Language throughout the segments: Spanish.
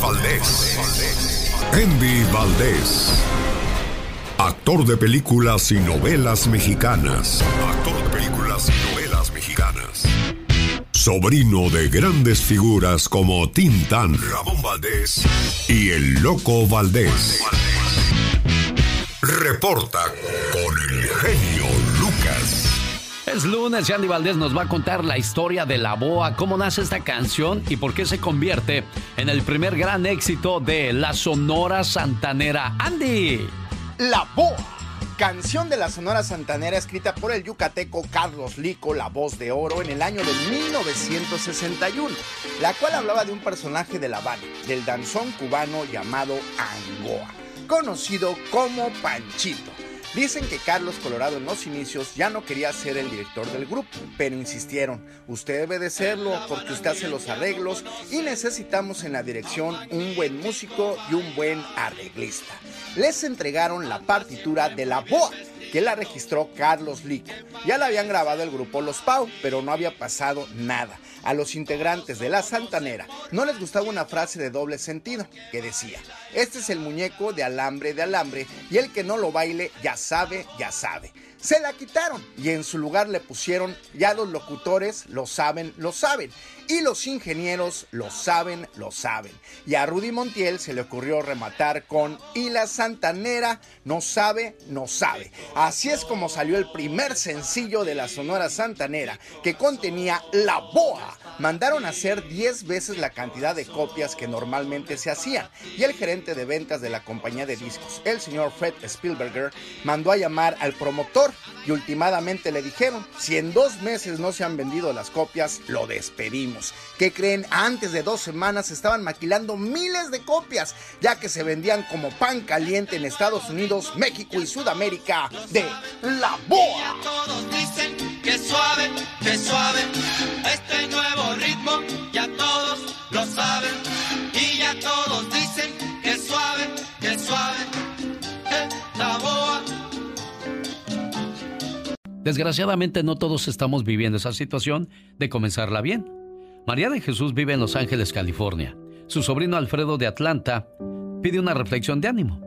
Valdés. Andy Valdés. Actor de películas y novelas mexicanas. Actor de películas y novelas mexicanas. Sobrino de grandes figuras como Tintán, Ramón Valdés y el Loco Valdés. Reporta con el genio. Es lunes y Andy Valdés nos va a contar la historia de La Boa, cómo nace esta canción y por qué se convierte en el primer gran éxito de la Sonora Santanera. Andy. La Boa. Canción de la Sonora Santanera escrita por el yucateco Carlos Lico, la voz de oro, en el año de 1961, la cual hablaba de un personaje de La Habana, del danzón cubano llamado Angoa, conocido como Panchito Dicen que Carlos Colorado en los inicios ya no quería ser el director del grupo, pero insistieron, usted debe de serlo porque usted hace los arreglos y necesitamos en la dirección un buen músico y un buen arreglista. Les entregaron la partitura de la boa que la registró Carlos Lico. Ya la habían grabado el grupo Los Pau, pero no había pasado nada. A los integrantes de la Santanera no les gustaba una frase de doble sentido que decía, este es el muñeco de alambre de alambre y el que no lo baile ya sabe, ya sabe. Se la quitaron y en su lugar le pusieron, ya los locutores lo saben, lo saben. Y los ingenieros lo saben, lo saben. Y a Rudy Montiel se le ocurrió rematar con Y la Santanera no sabe, no sabe. Así es como salió el primer sencillo de la Sonora Santanera, que contenía La Boa. Mandaron a hacer 10 veces la cantidad de copias que normalmente se hacían. Y el gerente de ventas de la compañía de discos, el señor Fred Spielberger, mandó a llamar al promotor y últimamente le dijeron, si en dos meses no se han vendido las copias, lo despedimos. ¿Qué creen? Antes de dos semanas estaban maquilando miles de copias, ya que se vendían como pan caliente en Estados Unidos, México y Sudamérica de La Boa. Todos dicen que suave, que suave, este nuevo ritmo ya todos lo saben. Y ya todos dicen Desgraciadamente no todos estamos viviendo esa situación de comenzarla bien. María de Jesús vive en Los Ángeles, California. Su sobrino Alfredo de Atlanta pide una reflexión de ánimo.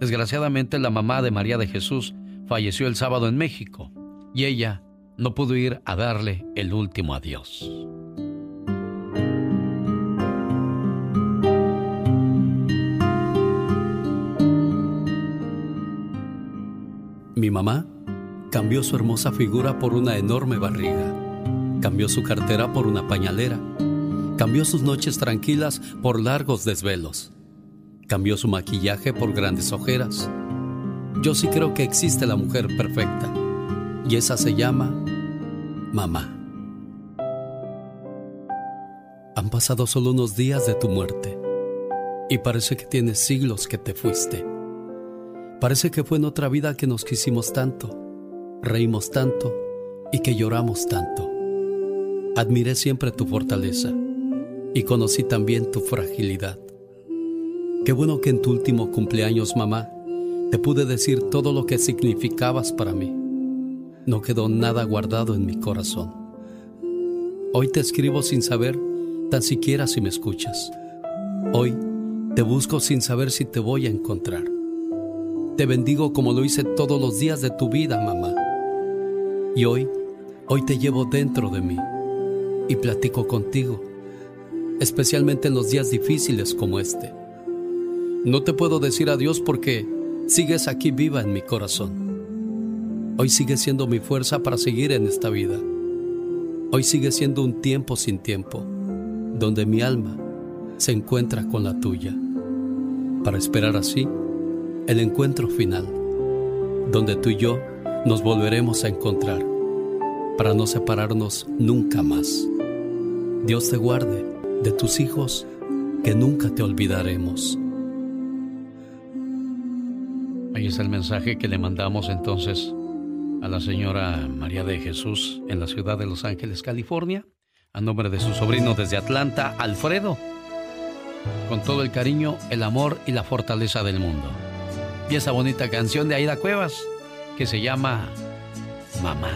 Desgraciadamente la mamá de María de Jesús falleció el sábado en México y ella no pudo ir a darle el último adiós. Mi mamá cambió su hermosa figura por una enorme barriga Cambió su cartera por una pañalera. Cambió sus noches tranquilas por largos desvelos. Cambió su maquillaje por grandes ojeras. Yo sí creo que existe la mujer perfecta. Y esa se llama mamá. Han pasado solo unos días de tu muerte. Y parece que tienes siglos que te fuiste. Parece que fue en otra vida que nos quisimos tanto, reímos tanto y que lloramos tanto. Admiré siempre tu fortaleza y conocí también tu fragilidad. Qué bueno que en tu último cumpleaños, mamá, te pude decir todo lo que significabas para mí. No quedó nada guardado en mi corazón. Hoy te escribo sin saber tan siquiera si me escuchas. Hoy te busco sin saber si te voy a encontrar. Te bendigo como lo hice todos los días de tu vida, mamá. Y hoy, hoy te llevo dentro de mí y platico contigo, especialmente en los días difíciles como este. No te puedo decir adiós porque sigues aquí viva en mi corazón. Hoy sigue siendo mi fuerza para seguir en esta vida. Hoy sigue siendo un tiempo sin tiempo, donde mi alma se encuentra con la tuya, para esperar así el encuentro final, donde tú y yo nos volveremos a encontrar, para no separarnos nunca más. Dios te guarde de tus hijos, que nunca te olvidaremos. Ahí está el mensaje que le mandamos entonces a la señora María de Jesús en la ciudad de Los Ángeles, California, a nombre de su sobrino desde Atlanta, Alfredo, con todo el cariño, el amor y la fortaleza del mundo. Y esa bonita canción de Aida Cuevas que se llama Mamá.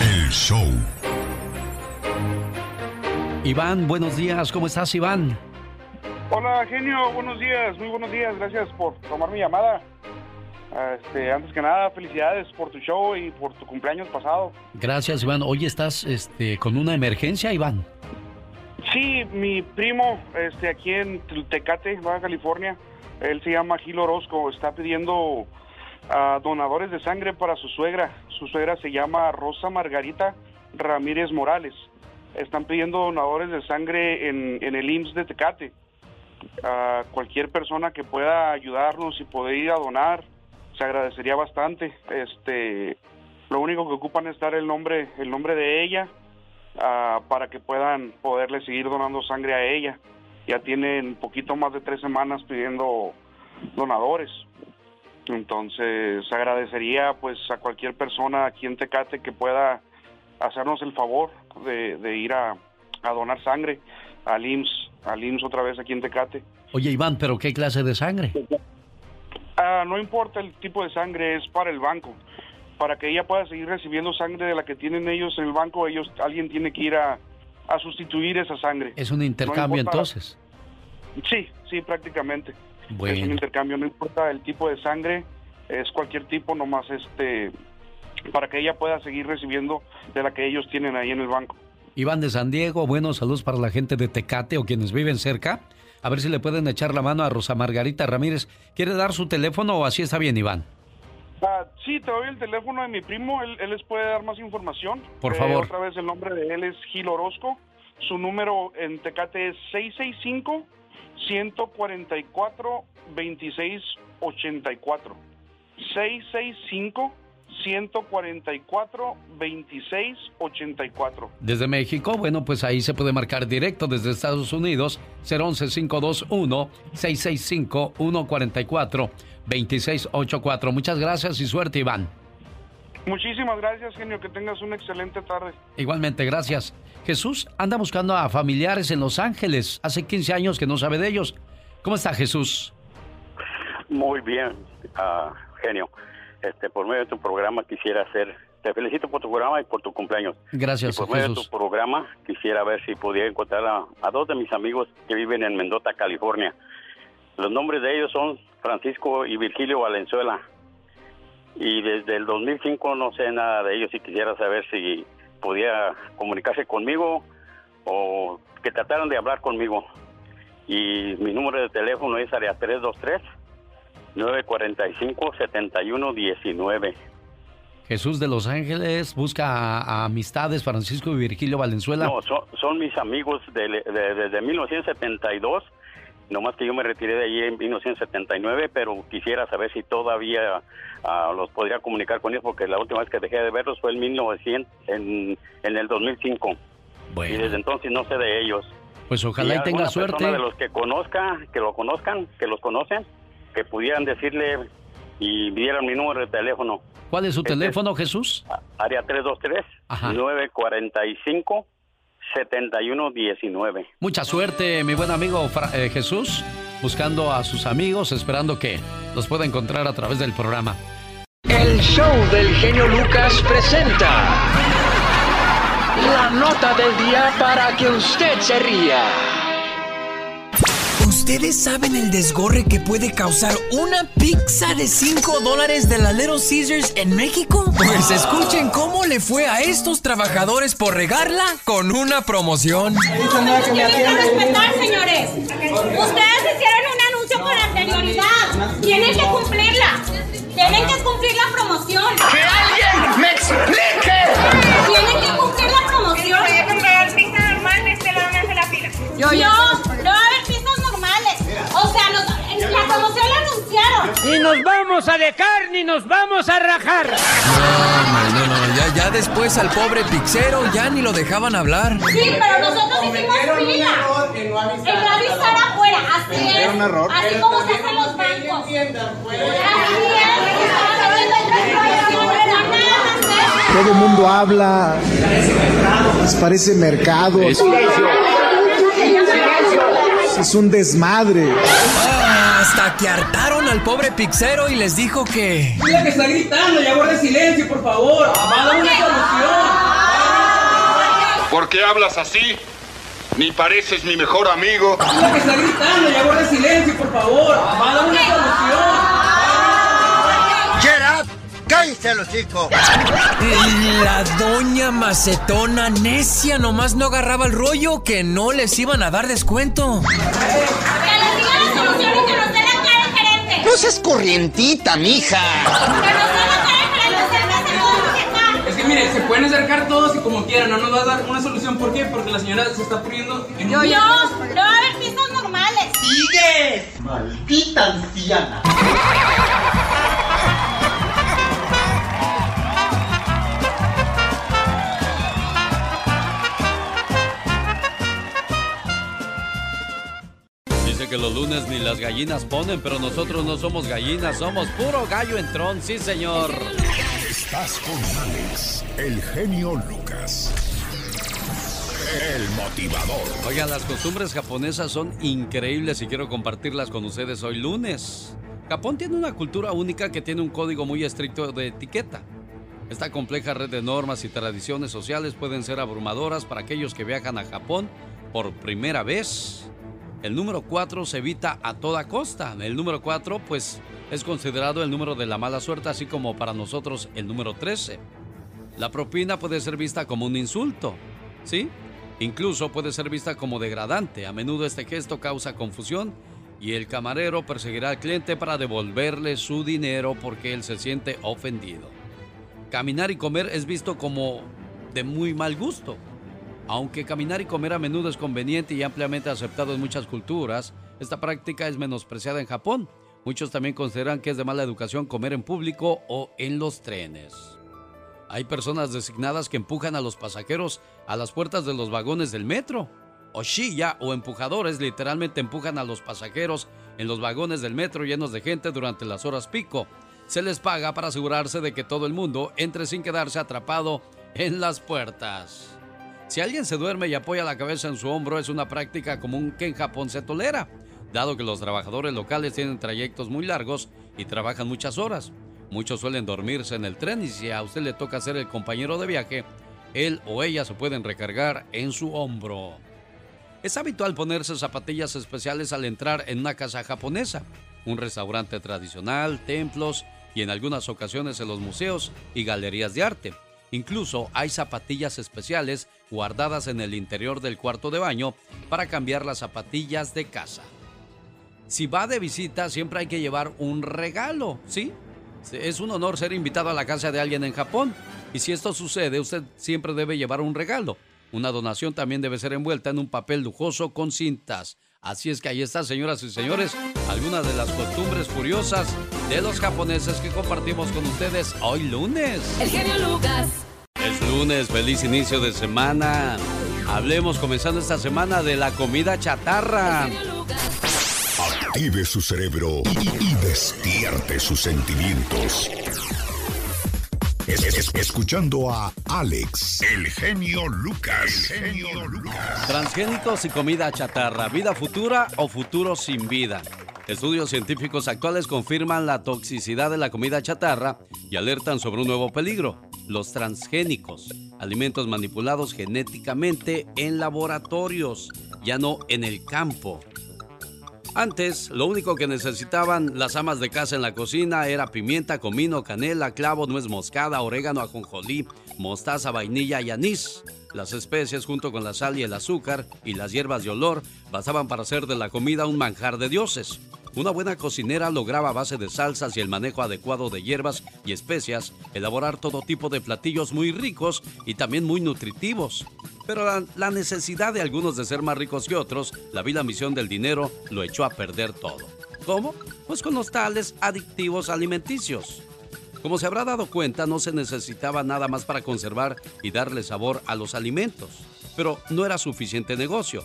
El show. Iván, buenos días. ¿Cómo estás, Iván? Hola, genio. Buenos días. Muy buenos días. Gracias por tomar mi llamada. Este, antes que nada, felicidades por tu show y por tu cumpleaños pasado. Gracias, Iván. Hoy estás este, con una emergencia, Iván. Sí, mi primo, este, aquí en Tecate, Baja California, él se llama Gil Orozco, está pidiendo a donadores de sangre para su suegra. Su suegra se llama Rosa Margarita Ramírez Morales. Están pidiendo donadores de sangre en, en el IMSS de Tecate. A cualquier persona que pueda ayudarnos y poder ir a donar, se agradecería bastante. Este, lo único que ocupan es dar el nombre, el nombre de ella uh, para que puedan poderle seguir donando sangre a ella. Ya tienen poquito más de tres semanas pidiendo donadores. Entonces agradecería pues a cualquier persona aquí en Tecate que pueda hacernos el favor de, de ir a, a, donar sangre al IMSS, al IMSS otra vez aquí en Tecate. Oye Iván, pero ¿qué clase de sangre? Uh, no importa el tipo de sangre, es para el banco. Para que ella pueda seguir recibiendo sangre de la que tienen ellos en el banco, ellos alguien tiene que ir a, a sustituir esa sangre. ¿Es un intercambio no entonces? Sí, sí, prácticamente. Bueno. Es un intercambio, no importa el tipo de sangre, es cualquier tipo, nomás este, para que ella pueda seguir recibiendo de la que ellos tienen ahí en el banco. Iván de San Diego, buenos saludos para la gente de Tecate o quienes viven cerca. A ver si le pueden echar la mano a Rosa Margarita Ramírez. ¿Quiere dar su teléfono o así está bien, Iván? Uh, sí, te doy el teléfono de mi primo, él, él les puede dar más información. Por favor. Eh, otra vez el nombre de él es Gil Orozco. Su número en Tecate es 665 144 2684. 665 144 2684. Desde México, bueno, pues ahí se puede marcar directo desde Estados Unidos 011 521 665 144 2684. Muchas gracias y suerte, Iván. Muchísimas gracias, genio. Que tengas una excelente tarde. Igualmente, gracias. Jesús anda buscando a familiares en Los Ángeles. Hace 15 años que no sabe de ellos. ¿Cómo está Jesús? Muy bien, uh, genio. Este, por medio de tu programa quisiera hacer, te felicito por tu programa y por tu cumpleaños. Gracias, y por medio Jesús. de tu programa quisiera ver si pudiera encontrar a, a, dos de mis amigos que viven en Mendota, California. Los nombres de ellos son Francisco y Virgilio Valenzuela. Y desde el 2005 no sé nada de ellos y quisiera saber si podía comunicarse conmigo o que trataran de hablar conmigo. Y mi número de teléfono es área 323 945-7119. Jesús de Los Ángeles busca a, a, amistades, Francisco y Virgilio Valenzuela. No, son, son mis amigos de, de, desde 1972, nomás que yo me retiré de allí en 1979, pero quisiera saber si todavía uh, los podría comunicar con ellos, porque la última vez que dejé de verlos fue en 1900, en, en el 2005. Bueno. Y desde entonces no sé de ellos. Pues ojalá y, y tenga suerte. de los que conozca, que lo conozcan, que los conocen, que pudieran decirle y dieran mi número de teléfono. ¿Cuál es su este teléfono, Jesús? Área 323-945-7119. Mucha suerte, mi buen amigo Fra eh, Jesús, buscando a sus amigos, esperando que los pueda encontrar a través del programa. El show del genio Lucas presenta la nota del día para que usted se ría. ¿Ustedes saben el desgorre que puede causar una pizza de 5 dólares de la Little Caesars en México? Pues escuchen cómo le fue a estos trabajadores por regarla con una promoción. Tienen que respetar, señores. Ustedes hicieron un anuncio con anterioridad. Tienen que cumplirla. Tienen que cumplir la promoción. ¡Que alguien me explique! Tienen que cumplir la promoción. Voy a comprar pizza normal, este lado me hace la fila. Yo, yo, anunciaron. Ni nos vamos a dejar, ni nos vamos a rajar. No, no, no, ya, ya después al pobre pixero ya ni lo dejaban hablar. Sí, pero nosotros hicimos fila. En no avisar afuera, así es. Era un error. Así como se hacen los bancos. Así es. Estaban haciendo otras promociones. Todo el mundo habla, les parece mercado. Es un desmadre. Ah, hasta que hartaron al pobre pixero y les dijo que. Mira que está gritando, ya guarde silencio, por favor. Va a dar una solución. ¿Por qué hablas así? Ni pareces mi mejor amigo. Es que está gritando, ya guarda silencio, por favor. Va a dar una solución. Gerard, cállese los chicos. La doña macetona necia nomás no agarraba el rollo que no les iban a dar descuento. Que les diga la solución y que nos No seas corrientita, mija. Es que mire, se pueden acercar todos y como quieran, no nos va a dar una solución. ¿Por qué? Porque la señora se está poniendo en No, no va a haber pisos normales. ¡Sigue! Maldita anciana. Dice que los lunes ni las gallinas ponen, pero nosotros no somos gallinas, somos puro gallo entrón, sí señor. Estás con Alex, el genio Lucas. El motivador. Oigan, las costumbres japonesas son increíbles y quiero compartirlas con ustedes hoy lunes. Japón tiene una cultura única que tiene un código muy estricto de etiqueta. Esta compleja red de normas y tradiciones sociales pueden ser abrumadoras para aquellos que viajan a Japón por primera vez. El número 4 se evita a toda costa. El número 4 pues es considerado el número de la mala suerte, así como para nosotros el número 13. La propina puede ser vista como un insulto, ¿sí? Incluso puede ser vista como degradante. A menudo este gesto causa confusión y el camarero perseguirá al cliente para devolverle su dinero porque él se siente ofendido. Caminar y comer es visto como de muy mal gusto. Aunque caminar y comer a menudo es conveniente y ampliamente aceptado en muchas culturas, esta práctica es menospreciada en Japón. Muchos también consideran que es de mala educación comer en público o en los trenes. Hay personas designadas que empujan a los pasajeros a las puertas de los vagones del metro. Oshiya o empujadores literalmente empujan a los pasajeros en los vagones del metro llenos de gente durante las horas pico. Se les paga para asegurarse de que todo el mundo entre sin quedarse atrapado en las puertas. Si alguien se duerme y apoya la cabeza en su hombro es una práctica común que en Japón se tolera, dado que los trabajadores locales tienen trayectos muy largos y trabajan muchas horas. Muchos suelen dormirse en el tren y si a usted le toca ser el compañero de viaje, él o ella se pueden recargar en su hombro. Es habitual ponerse zapatillas especiales al entrar en una casa japonesa, un restaurante tradicional, templos y en algunas ocasiones en los museos y galerías de arte. Incluso hay zapatillas especiales guardadas en el interior del cuarto de baño para cambiar las zapatillas de casa. Si va de visita, siempre hay que llevar un regalo, ¿sí? Es un honor ser invitado a la casa de alguien en Japón. Y si esto sucede, usted siempre debe llevar un regalo. Una donación también debe ser envuelta en un papel lujoso con cintas. Así es que ahí está, señoras y señores, algunas de las costumbres curiosas de los japoneses que compartimos con ustedes hoy lunes. El genio Lucas. Es lunes, feliz inicio de semana. Hablemos comenzando esta semana de la comida chatarra. Active su cerebro y, y despierte sus sentimientos. Es- es- escuchando a Alex, el genio Lucas. El genio Lucas. Transgénicos y comida chatarra, vida futura o futuro sin vida. Estudios científicos actuales confirman la toxicidad de la comida chatarra y alertan sobre un nuevo peligro, los transgénicos, alimentos manipulados genéticamente en laboratorios, ya no en el campo. Antes, lo único que necesitaban las amas de casa en la cocina era pimienta, comino, canela, clavo, nuez moscada, orégano, ajonjolí, mostaza, vainilla y anís. Las especias junto con la sal y el azúcar y las hierbas de olor bastaban para hacer de la comida un manjar de dioses. Una buena cocinera lograba a base de salsas y el manejo adecuado de hierbas y especias elaborar todo tipo de platillos muy ricos y también muy nutritivos. Pero la, necesidad de algunos de ser más ricos que otros, la vida misión del dinero, lo echó a perder todo. ¿Cómo? Pues con los tales adictivos alimenticios. Como se habrá dado cuenta, no se necesitaba nada más para conservar y darle sabor a los alimentos. Pero no era suficiente negocio.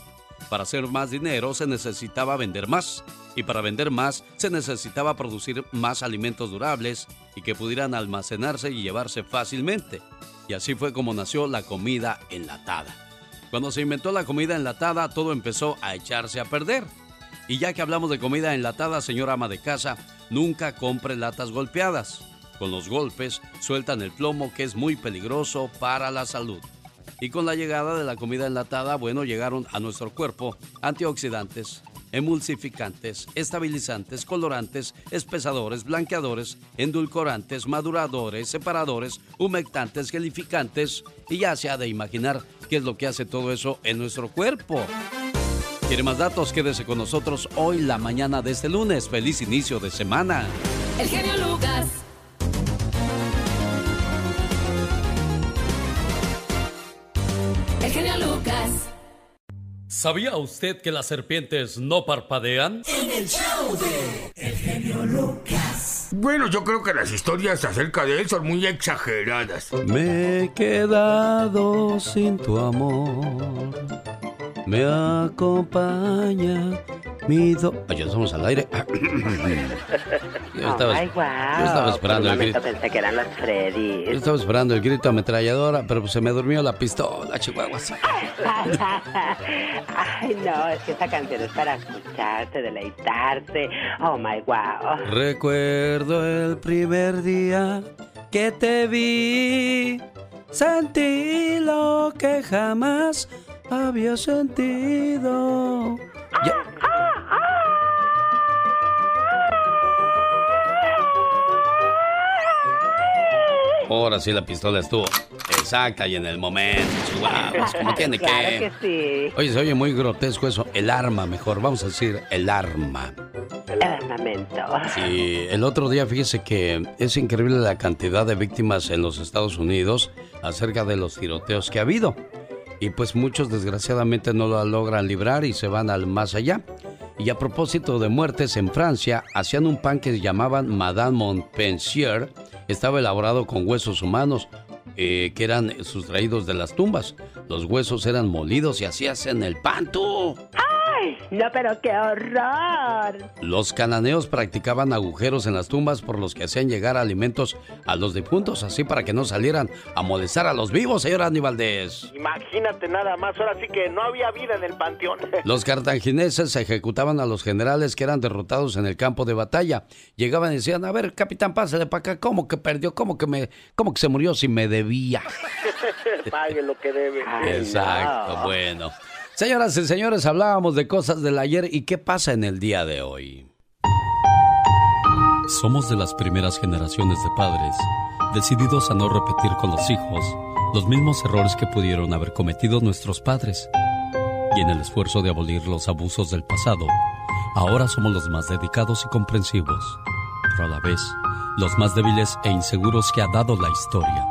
Para hacer más dinero se necesitaba vender más. Y para vender más se necesitaba producir más alimentos durables y que pudieran almacenarse y llevarse fácilmente. Y así fue como nació la comida enlatada. Cuando se inventó la comida enlatada, todo empezó a echarse a perder. Y ya que hablamos de comida enlatada, señora ama de casa, nunca compre latas golpeadas. Con los golpes sueltan el plomo que es muy peligroso para la salud. Y con la llegada de la comida enlatada, bueno, llegaron a nuestro cuerpo antioxidantes, emulsificantes, estabilizantes, colorantes, espesadores, blanqueadores, endulcorantes, maduradores, separadores, humectantes, gelificantes y ya se ha de imaginar qué es lo que hace todo eso en nuestro cuerpo. ¿Quiere más datos? Quédese con nosotros hoy la mañana de este lunes. Feliz inicio de semana. El genio Lucas. ¿Sabía usted que las serpientes no parpadean? En el show de El genio Lucas. Bueno, yo creo que las historias acerca de él son muy exageradas. Me he quedado sin tu amor. Me acompaña mi do... Ay, ya al aire. yo, estaba, wow. yo estaba esperando el grito. pensé que eran los Freddy. Yo estaba esperando el grito ametralladora, pero se me durmió la pistola, chihuahuas. Ay, no, es que esta canción es para escucharte, deleitarte. Oh my wow. Recuerdo el primer día que te vi. Sentí lo que jamás había sentido. Ya- Ahora sí la pistola estuvo exacta y en el momento, como tiene Claro que. que sí. Oye, se oye muy grotesco eso. El arma, mejor. Vamos a decir el arma. El armamento. Sí, el otro día fíjese que es increíble la cantidad de víctimas en los Estados Unidos acerca de los tiroteos que ha habido. Y pues muchos desgraciadamente no lo logran librar y se van al más allá. Y a propósito de muertes en Francia, hacían un pan que llamaban Madame Montpensier. Estaba elaborado con huesos humanos eh, que eran sustraídos de las tumbas. Los huesos eran molidos y así hacen el pan, tú. No, pero qué horror. Los cananeos practicaban agujeros en las tumbas por los que hacían llegar alimentos a los difuntos, así para que no salieran a molestar a los vivos, señor Aníbaldez. Imagínate nada más, ahora sí que no había vida en el panteón. Los cartagineses ejecutaban a los generales que eran derrotados en el campo de batalla. Llegaban y decían, a ver, capitán, pásale para acá, ¿cómo que perdió? ¿Cómo que, me, cómo que se murió si me debía? Pague lo que debe. Exacto, bueno. Señoras y señores, hablábamos de cosas del ayer y qué pasa en el día de hoy. Somos de las primeras generaciones de padres decididos a no repetir con los hijos los mismos errores que pudieron haber cometido nuestros padres. Y en el esfuerzo de abolir los abusos del pasado, ahora somos los más dedicados y comprensivos, pero a la vez los más débiles e inseguros que ha dado la historia.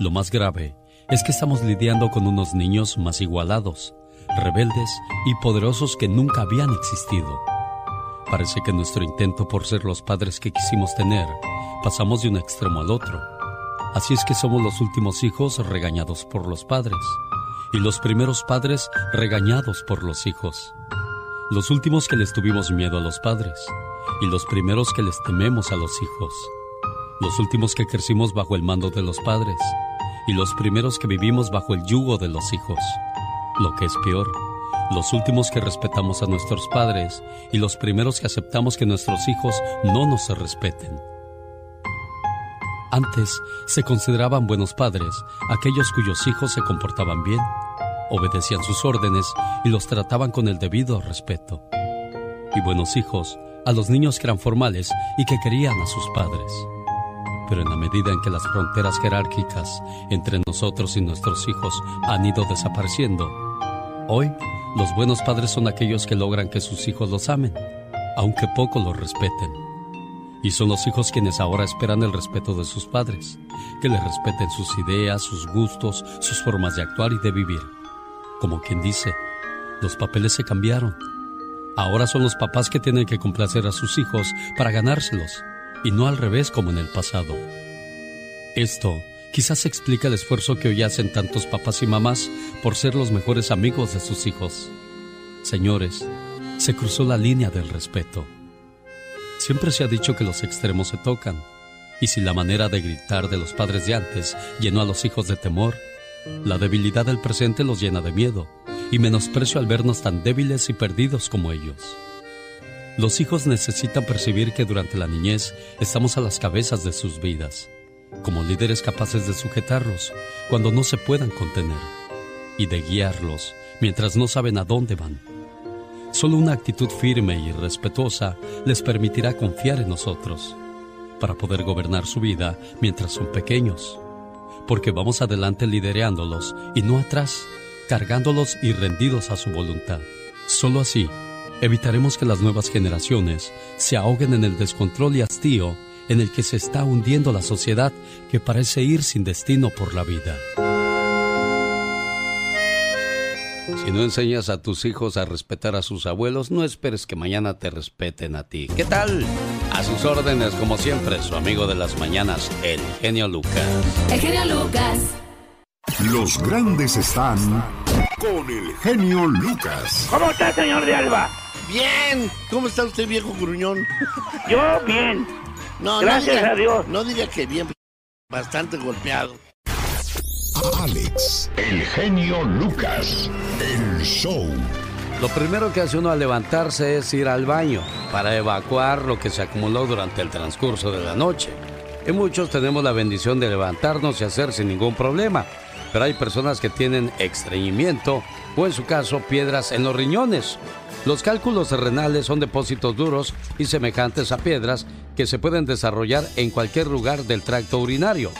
Lo más grave es que estamos lidiando con unos niños más igualados, rebeldes y poderosos que nunca habían existido. Parece que nuestro intento por ser los padres que quisimos tener, pasamos de un extremo al otro. Así es que somos los últimos hijos regañados por los padres y los primeros padres regañados por los hijos. Los últimos que les tuvimos miedo a los padres y los primeros que les tememos a los hijos. Los últimos que crecimos bajo el mando de los padres y los primeros que vivimos bajo el yugo de los hijos. Lo que es peor, los últimos que respetamos a nuestros padres y los primeros que aceptamos que nuestros hijos no nos respeten. Antes se consideraban buenos padres aquellos cuyos hijos se comportaban bien, obedecían sus órdenes y los trataban con el debido respeto. Y buenos hijos a los niños que eran formales y que querían a sus padres. Pero en la medida en que las fronteras jerárquicas entre nosotros y nuestros hijos han ido desapareciendo, hoy los buenos padres son aquellos que logran que sus hijos los amen, aunque poco los respeten. Y son los hijos quienes ahora esperan el respeto de sus padres, que les respeten sus ideas, sus gustos, sus formas de actuar y de vivir. Como quien dice, los papeles se cambiaron. Ahora son los papás que tienen que complacer a sus hijos para ganárselos, y no al revés como en el pasado. Esto quizás explica el esfuerzo que hoy hacen tantos papás y mamás por ser los mejores amigos de sus hijos. Señores, se cruzó la línea del respeto. Siempre se ha dicho que los extremos se tocan, y si la manera de gritar de los padres de antes llenó a los hijos de temor, la debilidad del presente los llena de miedo y menosprecio al vernos tan débiles y perdidos como ellos. Los hijos necesitan percibir que durante la niñez estamos a las cabezas de sus vidas como líderes capaces de sujetarlos cuando no se puedan contener y de guiarlos mientras no saben a dónde van. Solo una actitud firme y respetuosa les permitirá confiar en nosotros para poder gobernar su vida mientras son pequeños, porque vamos adelante lidereándolos y no atrás, cargándolos y rendidos a su voluntad. Solo así evitaremos que las nuevas generaciones se ahoguen en el descontrol y hastío en el que se está hundiendo la sociedad que parece ir sin destino por la vida. Si no enseñas a tus hijos a respetar a sus abuelos, no esperes que mañana te respeten a ti. ¿Qué tal? A sus órdenes, como siempre, su amigo de las mañanas, el genio Lucas. El genio Lucas. Los grandes están con el genio Lucas. ¿Cómo está, señor de Alba? Bien. ¿Cómo está usted, viejo gruñón? Yo bien. No, Gracias no diga- a Dios. No diga que bien, bastante golpeado. Alex, el genio Lucas, el show. Lo primero que hace uno al levantarse es ir al baño para evacuar lo que se acumuló durante el transcurso de la noche. Y muchos tenemos la bendición de levantarnos y hacer sin ningún problema. Pero hay personas que tienen estreñimiento o en su caso piedras en los riñones. Los cálculos renales son depósitos duros y semejantes a piedras que se pueden desarrollar en cualquier lugar del tracto urinario.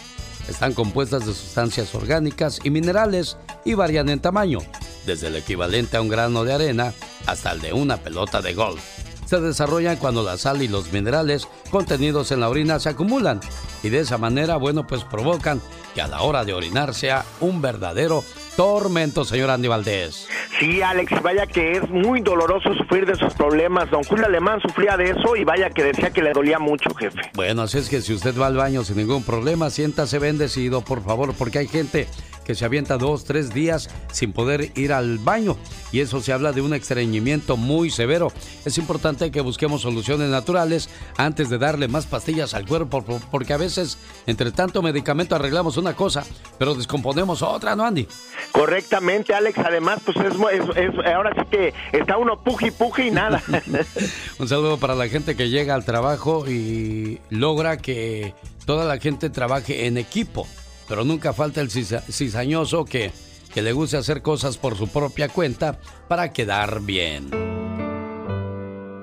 Están compuestas de sustancias orgánicas y minerales y varían en tamaño, desde el equivalente a un grano de arena hasta el de una pelota de golf. Se desarrollan cuando la sal y los minerales contenidos en la orina se acumulan y de esa manera, bueno, pues provocan que a la hora de orinar sea un verdadero tormento, señor Andy Valdés. Sí, Alex, vaya que es muy doloroso sufrir de esos problemas. Don Julio Alemán sufría de eso y vaya que decía que le dolía mucho, jefe. Bueno, así es que si usted va al baño sin ningún problema, siéntase bendecido, por favor, porque hay gente que se avienta dos, tres días sin poder ir al baño. Y eso se habla de un estreñimiento muy severo. Es importante que busquemos soluciones naturales antes de darle más pastillas al cuerpo, por- porque a veces, entre tanto medicamento, arreglamos una cosa, pero descomponemos otra, ¿no, Andy? Correctamente, Alex. Además, pues es, es- es- ahora sí que está uno puji puji y nada. Un saludo para la gente que llega al trabajo y logra que toda la gente trabaje en equipo. Pero nunca falta el cizañoso que, que le guste hacer cosas por su propia cuenta para quedar bien.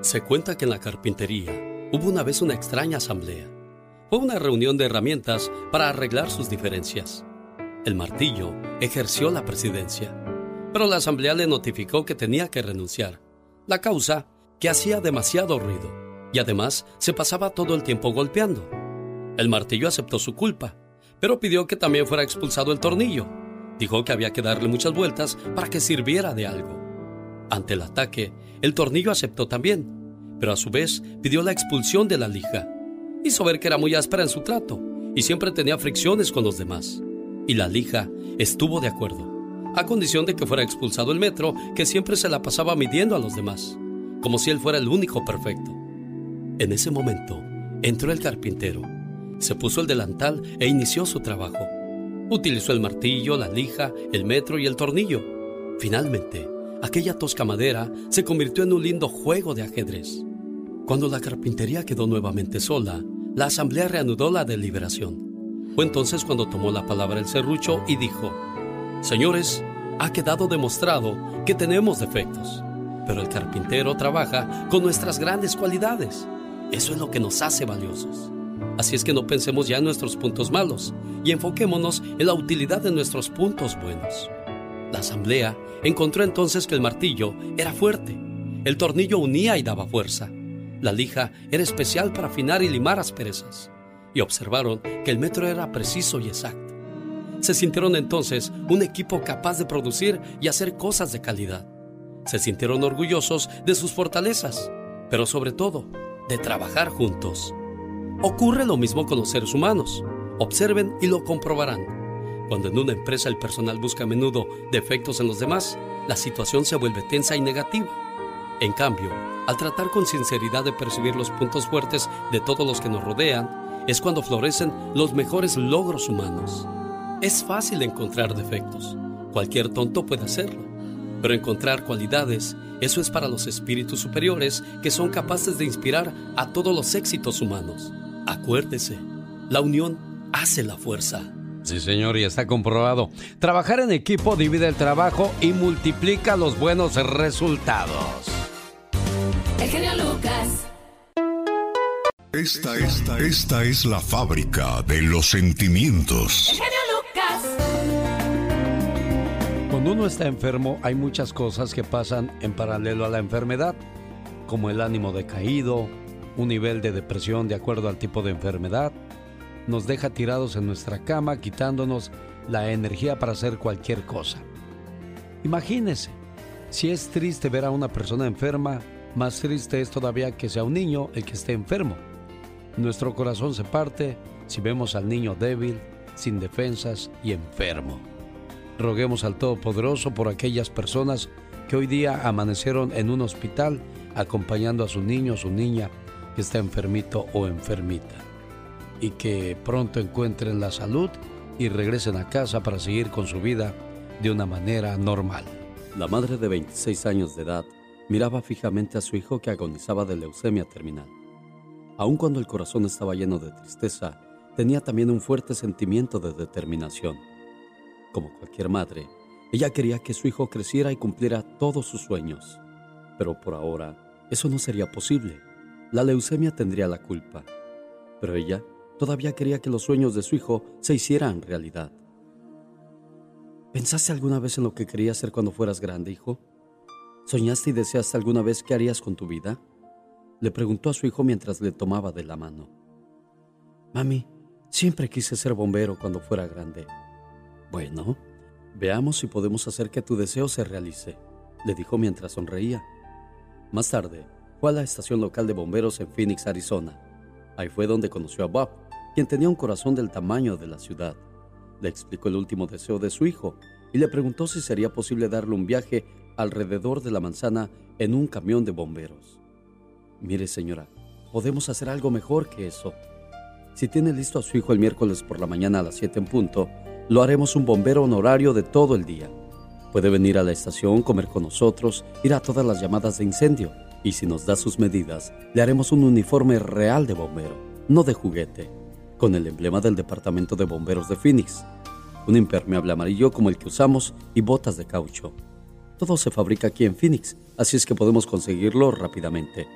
Se cuenta que en la carpintería hubo una vez una extraña asamblea. Fue una reunión de herramientas para arreglar sus diferencias. El martillo ejerció la presidencia, pero la asamblea le notificó que tenía que renunciar. La causa, que hacía demasiado ruido y además se pasaba todo el tiempo golpeando. El martillo aceptó su culpa, pero pidió que también fuera expulsado el tornillo. Dijo que había que darle muchas vueltas para que sirviera de algo. Ante el ataque, el tornillo aceptó también, pero a su vez pidió la expulsión de la lija. Hizo ver que era muy áspera en su trato y siempre tenía fricciones con los demás. Y la lija estuvo de acuerdo, a condición de que fuera expulsado el metro que siempre se la pasaba midiendo a los demás, como si él fuera el único perfecto. En ese momento, entró el carpintero, se puso el delantal e inició su trabajo. Utilizó el martillo, la lija, el metro y el tornillo. Finalmente, aquella tosca madera se convirtió en un lindo juego de ajedrez. Cuando la carpintería quedó nuevamente sola, la asamblea reanudó la deliberación. Fue entonces cuando tomó la palabra el serrucho y dijo, Señores, ha quedado demostrado que tenemos defectos, pero el carpintero trabaja con nuestras grandes cualidades. Eso es lo que nos hace valiosos. Así es que no pensemos ya en nuestros puntos malos y enfoquémonos en la utilidad de nuestros puntos buenos. La asamblea encontró entonces que el martillo era fuerte, el tornillo unía y daba fuerza, la lija era especial para afinar y limar asperezas, y observaron que el metro era preciso y exacto. Se sintieron entonces un equipo capaz de producir y hacer cosas de calidad. Se sintieron orgullosos de sus fortalezas, pero sobre todo de trabajar juntos. Ocurre lo mismo con los seres humanos. Observen y lo comprobarán. Cuando en una empresa el personal busca a menudo defectos en los demás, la situación se vuelve tensa y negativa. En cambio, al tratar con sinceridad de percibir los puntos fuertes de todos los que nos rodean, es cuando florecen los mejores logros humanos. Es fácil encontrar defectos. Cualquier tonto puede hacerlo. Pero encontrar cualidades, eso es para los espíritus superiores que son capaces de inspirar a todos los éxitos humanos. Acuérdese, la unión hace la fuerza. Sí, señor, y está comprobado. Trabajar en equipo divide el trabajo y multiplica los buenos resultados. El genio Lucas. Esta, esta, esta es la fábrica de los sentimientos. El genio Lucas. Cuando uno está enfermo hay muchas cosas que pasan en paralelo a la enfermedad, como el ánimo decaído, un nivel de depresión de acuerdo al tipo de enfermedad, nos deja tirados en nuestra cama quitándonos la energía para hacer cualquier cosa. Imagínese, si es triste ver a una persona enferma, más triste es todavía que sea un niño el que esté enfermo. Nuestro corazón se parte si vemos al niño débil, sin defensas y enfermo. Roguemos al Todopoderoso por aquellas personas que hoy día amanecieron en un hospital acompañando a su niño o su niña que está enfermito o enfermita. Y que pronto encuentren la salud y regresen a casa para seguir con su vida de una manera normal. La madre de 26 años de edad miraba fijamente a su hijo que agonizaba de leucemia terminal. Aun cuando el corazón estaba lleno de tristeza, tenía también un fuerte sentimiento de determinación. Como cualquier madre, ella quería que su hijo creciera y cumpliera todos sus sueños. Pero por ahora, eso no sería posible. La leucemia tendría la culpa. Pero ella todavía quería que los sueños de su hijo se hicieran realidad. ¿Pensaste alguna vez en lo que querías hacer cuando fueras grande, hijo? ¿Soñaste y deseaste alguna vez qué harías con tu vida? Le preguntó a su hijo mientras le tomaba de la mano. Mami, siempre quise ser bombero cuando fuera grande. Bueno, veamos si podemos hacer que tu deseo se realice, le dijo mientras sonreía. Más tarde, fue a la estación local de bomberos en Phoenix, Arizona. Ahí fue donde conoció a Bob, quien tenía un corazón del tamaño de la ciudad. Le explicó el último deseo de su hijo y le preguntó si sería posible darle un viaje alrededor de la manzana en un camión de bomberos. Mire, señora, podemos hacer algo mejor que eso. Si tiene listo a su hijo el miércoles por la mañana a las 7 en punto, lo haremos un bombero honorario de todo el día. Puede venir a la estación, comer con nosotros, ir a todas las llamadas de incendio. Y si nos da sus medidas, le haremos un uniforme real de bombero, no de juguete, con el emblema del Departamento de Bomberos de Phoenix. Un impermeable amarillo como el que usamos y botas de caucho. Todo se fabrica aquí en Phoenix, así es que podemos conseguirlo rápidamente.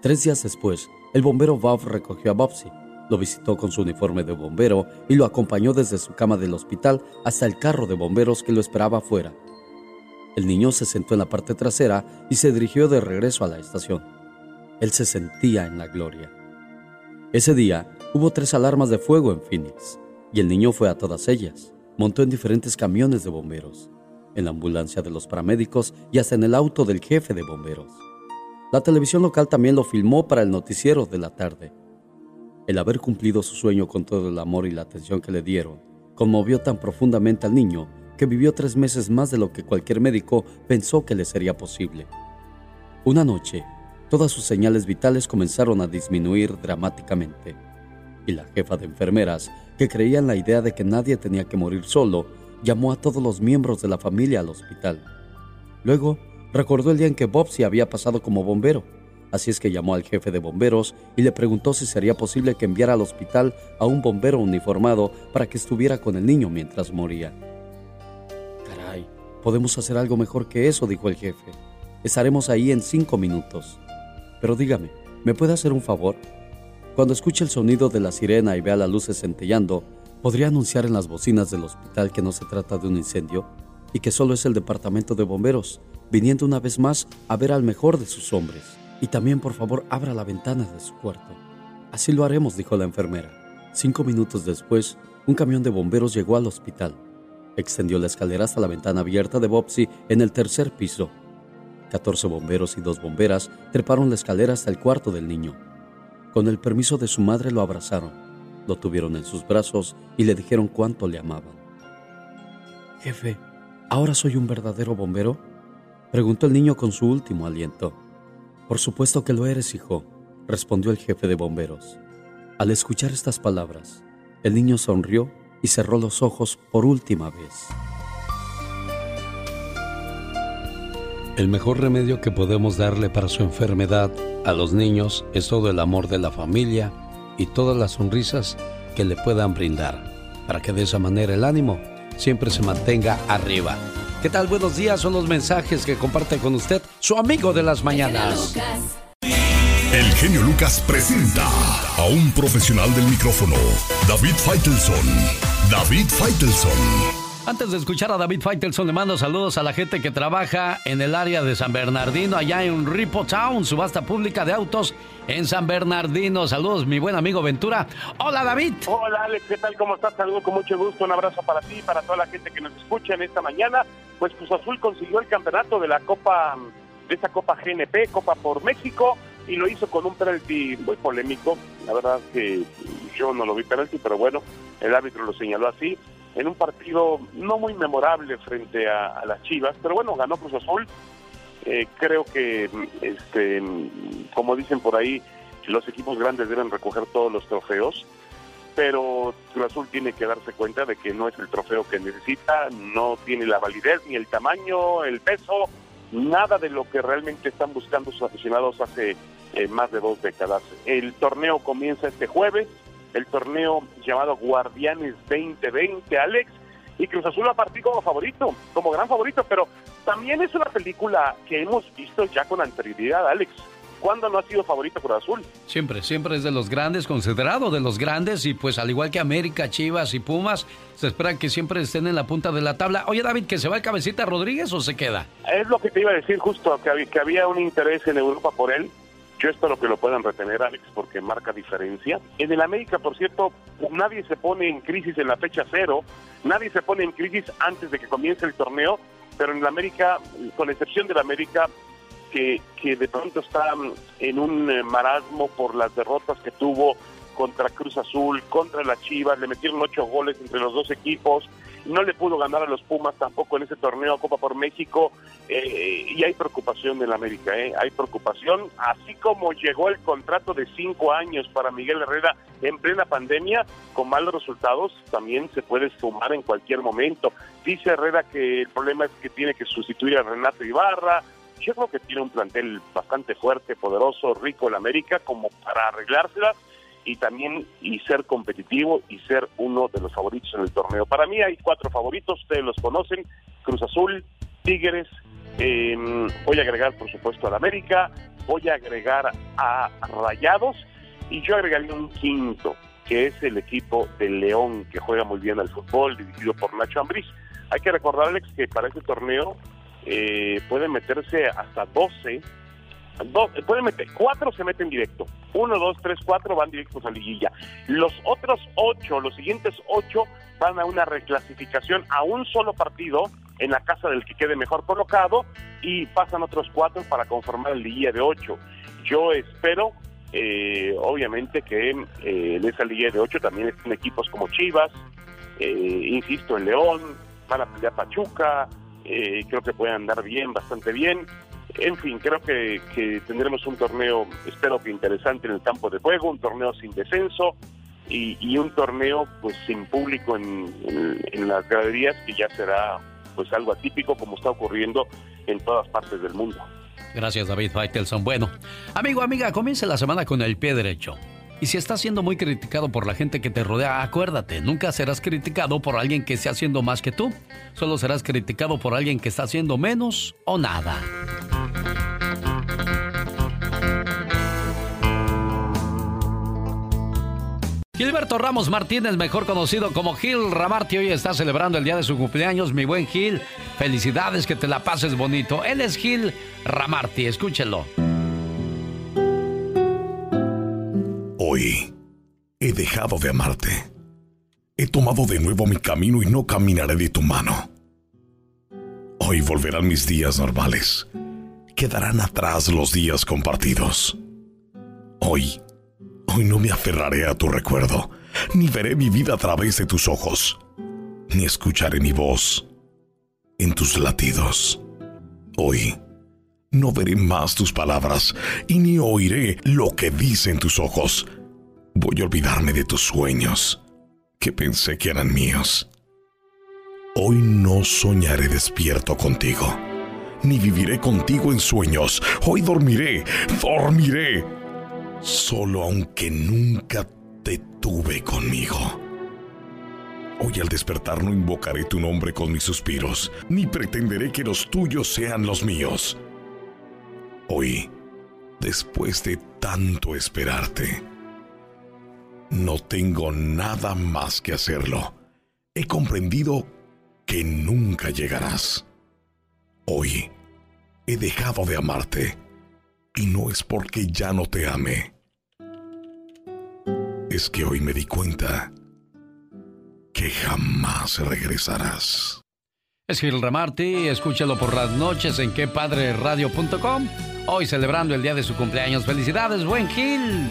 Tres días después, el bombero Bob recogió a Bobsy, lo visitó con su uniforme de bombero y lo acompañó desde su cama del hospital hasta el carro de bomberos que lo esperaba afuera. El niño se sentó en la parte trasera y se dirigió de regreso a la estación. Él se sentía en la gloria. Ese día hubo tres alarmas de fuego en Phoenix y el niño fue a todas ellas. Montó en diferentes camiones de bomberos, en la ambulancia de los paramédicos y hasta en el auto del jefe de bomberos. La televisión local también lo filmó para el noticiero de la tarde. El haber cumplido su sueño con todo el amor y la atención que le dieron conmovió tan profundamente al niño que vivió tres meses más de lo que cualquier médico pensó que le sería posible. Una noche, todas sus señales vitales comenzaron a disminuir dramáticamente, y la jefa de enfermeras, que creía en la idea de que nadie tenía que morir solo, llamó a todos los miembros de la familia al hospital. Luego, recordó el día en que Bob se había pasado como bombero, así es que llamó al jefe de bomberos y le preguntó si sería posible que enviara al hospital a un bombero uniformado para que estuviera con el niño mientras moría. Podemos hacer algo mejor que eso, dijo el jefe. Estaremos ahí en cinco minutos. Pero dígame, ¿me puede hacer un favor? Cuando escuche el sonido de la sirena y vea las luces centellando, ¿podría anunciar en las bocinas del hospital que no se trata de un incendio y que solo es el departamento de bomberos, viniendo una vez más a ver al mejor de sus hombres? Y también, por favor, abra la ventana de su cuarto. Así lo haremos, dijo la enfermera. Cinco minutos después, un camión de bomberos llegó al hospital. Extendió la escalera hasta la ventana abierta de Bobsy en el tercer piso. Catorce bomberos y dos bomberas treparon la escalera hasta el cuarto del niño. Con el permiso de su madre lo abrazaron, lo tuvieron en sus brazos y le dijeron cuánto le amaban. Jefe, ¿ahora soy un verdadero bombero? Preguntó el niño con su último aliento. Por supuesto que lo eres, hijo, respondió el jefe de bomberos. Al escuchar estas palabras, el niño sonrió y cerró los ojos por última vez. El mejor remedio que podemos darle para su enfermedad a los niños es todo el amor de la familia y todas las sonrisas que le puedan brindar, para que de esa manera el ánimo siempre se mantenga arriba. ¿Qué tal? Buenos días, son los mensajes que comparte con usted su amigo de las mañanas. El genio Lucas presenta a un profesional del micrófono, David Faitelson. David Faitelson. Antes de escuchar a David Faitelson, le mando saludos a la gente que trabaja en el área de San Bernardino, allá en Ripo Town, subasta pública de autos en San Bernardino. Saludos, mi buen amigo Ventura. Hola, David. Hola, Alex, ¿qué tal? ¿Cómo estás? Saludos con mucho gusto. Un abrazo para ti y para toda la gente que nos escucha en esta mañana. Pues Cruz Azul consiguió el campeonato de la Copa, de esa Copa GNP, Copa por México, y lo hizo con un penalti muy polémico. La verdad que yo no lo vi penalti, pero bueno, el árbitro lo señaló así en un partido no muy memorable frente a, las Chivas, pero bueno, ganó Cruz Azul. Eh, creo que, este, como dicen por ahí, los equipos grandes deben recoger todos los trofeos, pero Cruz Azul tiene que darse cuenta de que no es el trofeo que necesita, no tiene la validez, ni el tamaño, el peso, nada de lo que realmente están buscando sus aficionados hace eh, más de dos décadas. El torneo comienza este jueves, el torneo llamado Guardianes 2020, Alex, y Cruz Azul va a partir como favorito, como gran favorito, pero también es una película que hemos visto ya con anterioridad, Alex. ¿Cuándo no ha sido favorito Cruz Azul? Siempre, siempre es de los grandes, considerado de los grandes, y pues al igual que América, Chivas y Pumas, se espera que siempre estén en la punta de la tabla. Oye, David, ¿que se va el cabecita Rodríguez o se queda? Es lo que te iba a decir justo, que había, que había un interés en Europa por él. Yo espero que lo puedan retener, Alex, porque marca diferencia. En el América, por cierto, nadie se pone en crisis en la fecha cero, nadie se pone en crisis antes de que comience el torneo, pero en el América, con excepción del América, que, que de pronto está en un eh, marasmo por las derrotas que tuvo contra Cruz Azul, contra la Chivas, le metieron ocho goles entre los dos equipos, no le pudo ganar a los Pumas tampoco en ese torneo Copa por México eh, y hay preocupación en América, eh, hay preocupación, así como llegó el contrato de cinco años para Miguel Herrera en plena pandemia, con malos resultados, también se puede sumar en cualquier momento. Dice Herrera que el problema es que tiene que sustituir a Renato Ibarra, yo creo que tiene un plantel bastante fuerte, poderoso, rico en América, como para arreglárselas y también y ser competitivo y ser uno de los favoritos en el torneo. Para mí hay cuatro favoritos, ustedes los conocen, Cruz Azul, Tigres, em, voy a agregar por supuesto al América, voy a agregar a Rayados y yo agregaría un quinto, que es el equipo de León, que juega muy bien al fútbol, dirigido por Nacho Ambriz. Hay que recordarles que para este torneo eh, pueden meterse hasta 12 Dos, pueden meter, cuatro se meten directo. Uno, dos, tres, cuatro van directos a liguilla. Los otros ocho, los siguientes ocho, van a una reclasificación a un solo partido en la casa del que quede mejor colocado y pasan otros cuatro para conformar el liguilla de ocho. Yo espero, eh, obviamente, que eh, en esa liguilla de ocho también estén equipos como Chivas, eh, insisto, en León, van a pelear Pachuca, creo que pueden andar bien, bastante bien. En fin, creo que, tendremos un torneo, espero que interesante en el campo de juego, un torneo sin descenso y, un torneo pues sin público en, las graderías que ya será pues algo atípico como está ocurriendo en todas partes del mundo. Gracias David Faitelson. Bueno, amigo, amiga, comience la semana con el pie derecho. Y si estás siendo muy criticado por la gente que te rodea, acuérdate, nunca serás criticado por alguien que esté haciendo más que tú. Solo serás criticado por alguien que está haciendo menos o nada. Gilberto Ramos Martínez, mejor conocido como Gil Ramarti, hoy está celebrando el día de su cumpleaños. Mi buen Gil, felicidades, que te la pases bonito. Él es Gil Ramarti, escúchelo. Hoy he dejado de amarte. He tomado de nuevo mi camino y no caminaré de tu mano. Hoy volverán mis días normales. Quedarán atrás los días compartidos. Hoy Hoy no me aferraré a tu recuerdo, ni veré mi vida a través de tus ojos, ni escucharé mi voz en tus latidos. Hoy no veré más tus palabras y ni oiré lo que dicen tus ojos. Voy a olvidarme de tus sueños, que pensé que eran míos. Hoy no soñaré despierto contigo, ni viviré contigo en sueños. Hoy dormiré, dormiré solo aunque nunca te tuve conmigo. Hoy al despertar no invocaré tu nombre con mis suspiros, ni pretenderé que los tuyos sean los míos. Hoy, después de tanto esperarte, no tengo nada más que hacerlo. He comprendido que nunca llegarás. Hoy he dejado de amarte y no es porque ya no te ame. Es que hoy me di cuenta que jamás regresarás. Es Gil Ramarty, escúchalo por las noches en quepadreradio.com. Hoy celebrando el día de su cumpleaños. ¡Felicidades, buen Gil!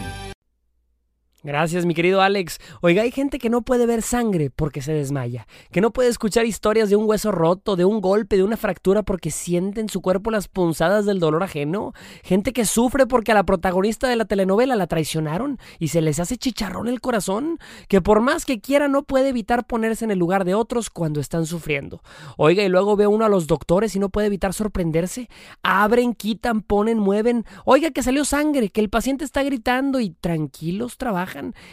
Gracias, mi querido Alex. Oiga, hay gente que no puede ver sangre porque se desmaya, que no puede escuchar historias de un hueso roto, de un golpe, de una fractura porque siente en su cuerpo las punzadas del dolor ajeno. Gente que sufre porque a la protagonista de la telenovela la traicionaron y se les hace chicharrón el corazón, que por más que quiera no puede evitar ponerse en el lugar de otros cuando están sufriendo. Oiga, y luego ve uno a los doctores y no puede evitar sorprenderse. Abren, quitan, ponen, mueven. Oiga, que salió sangre, que el paciente está gritando y tranquilos trabajan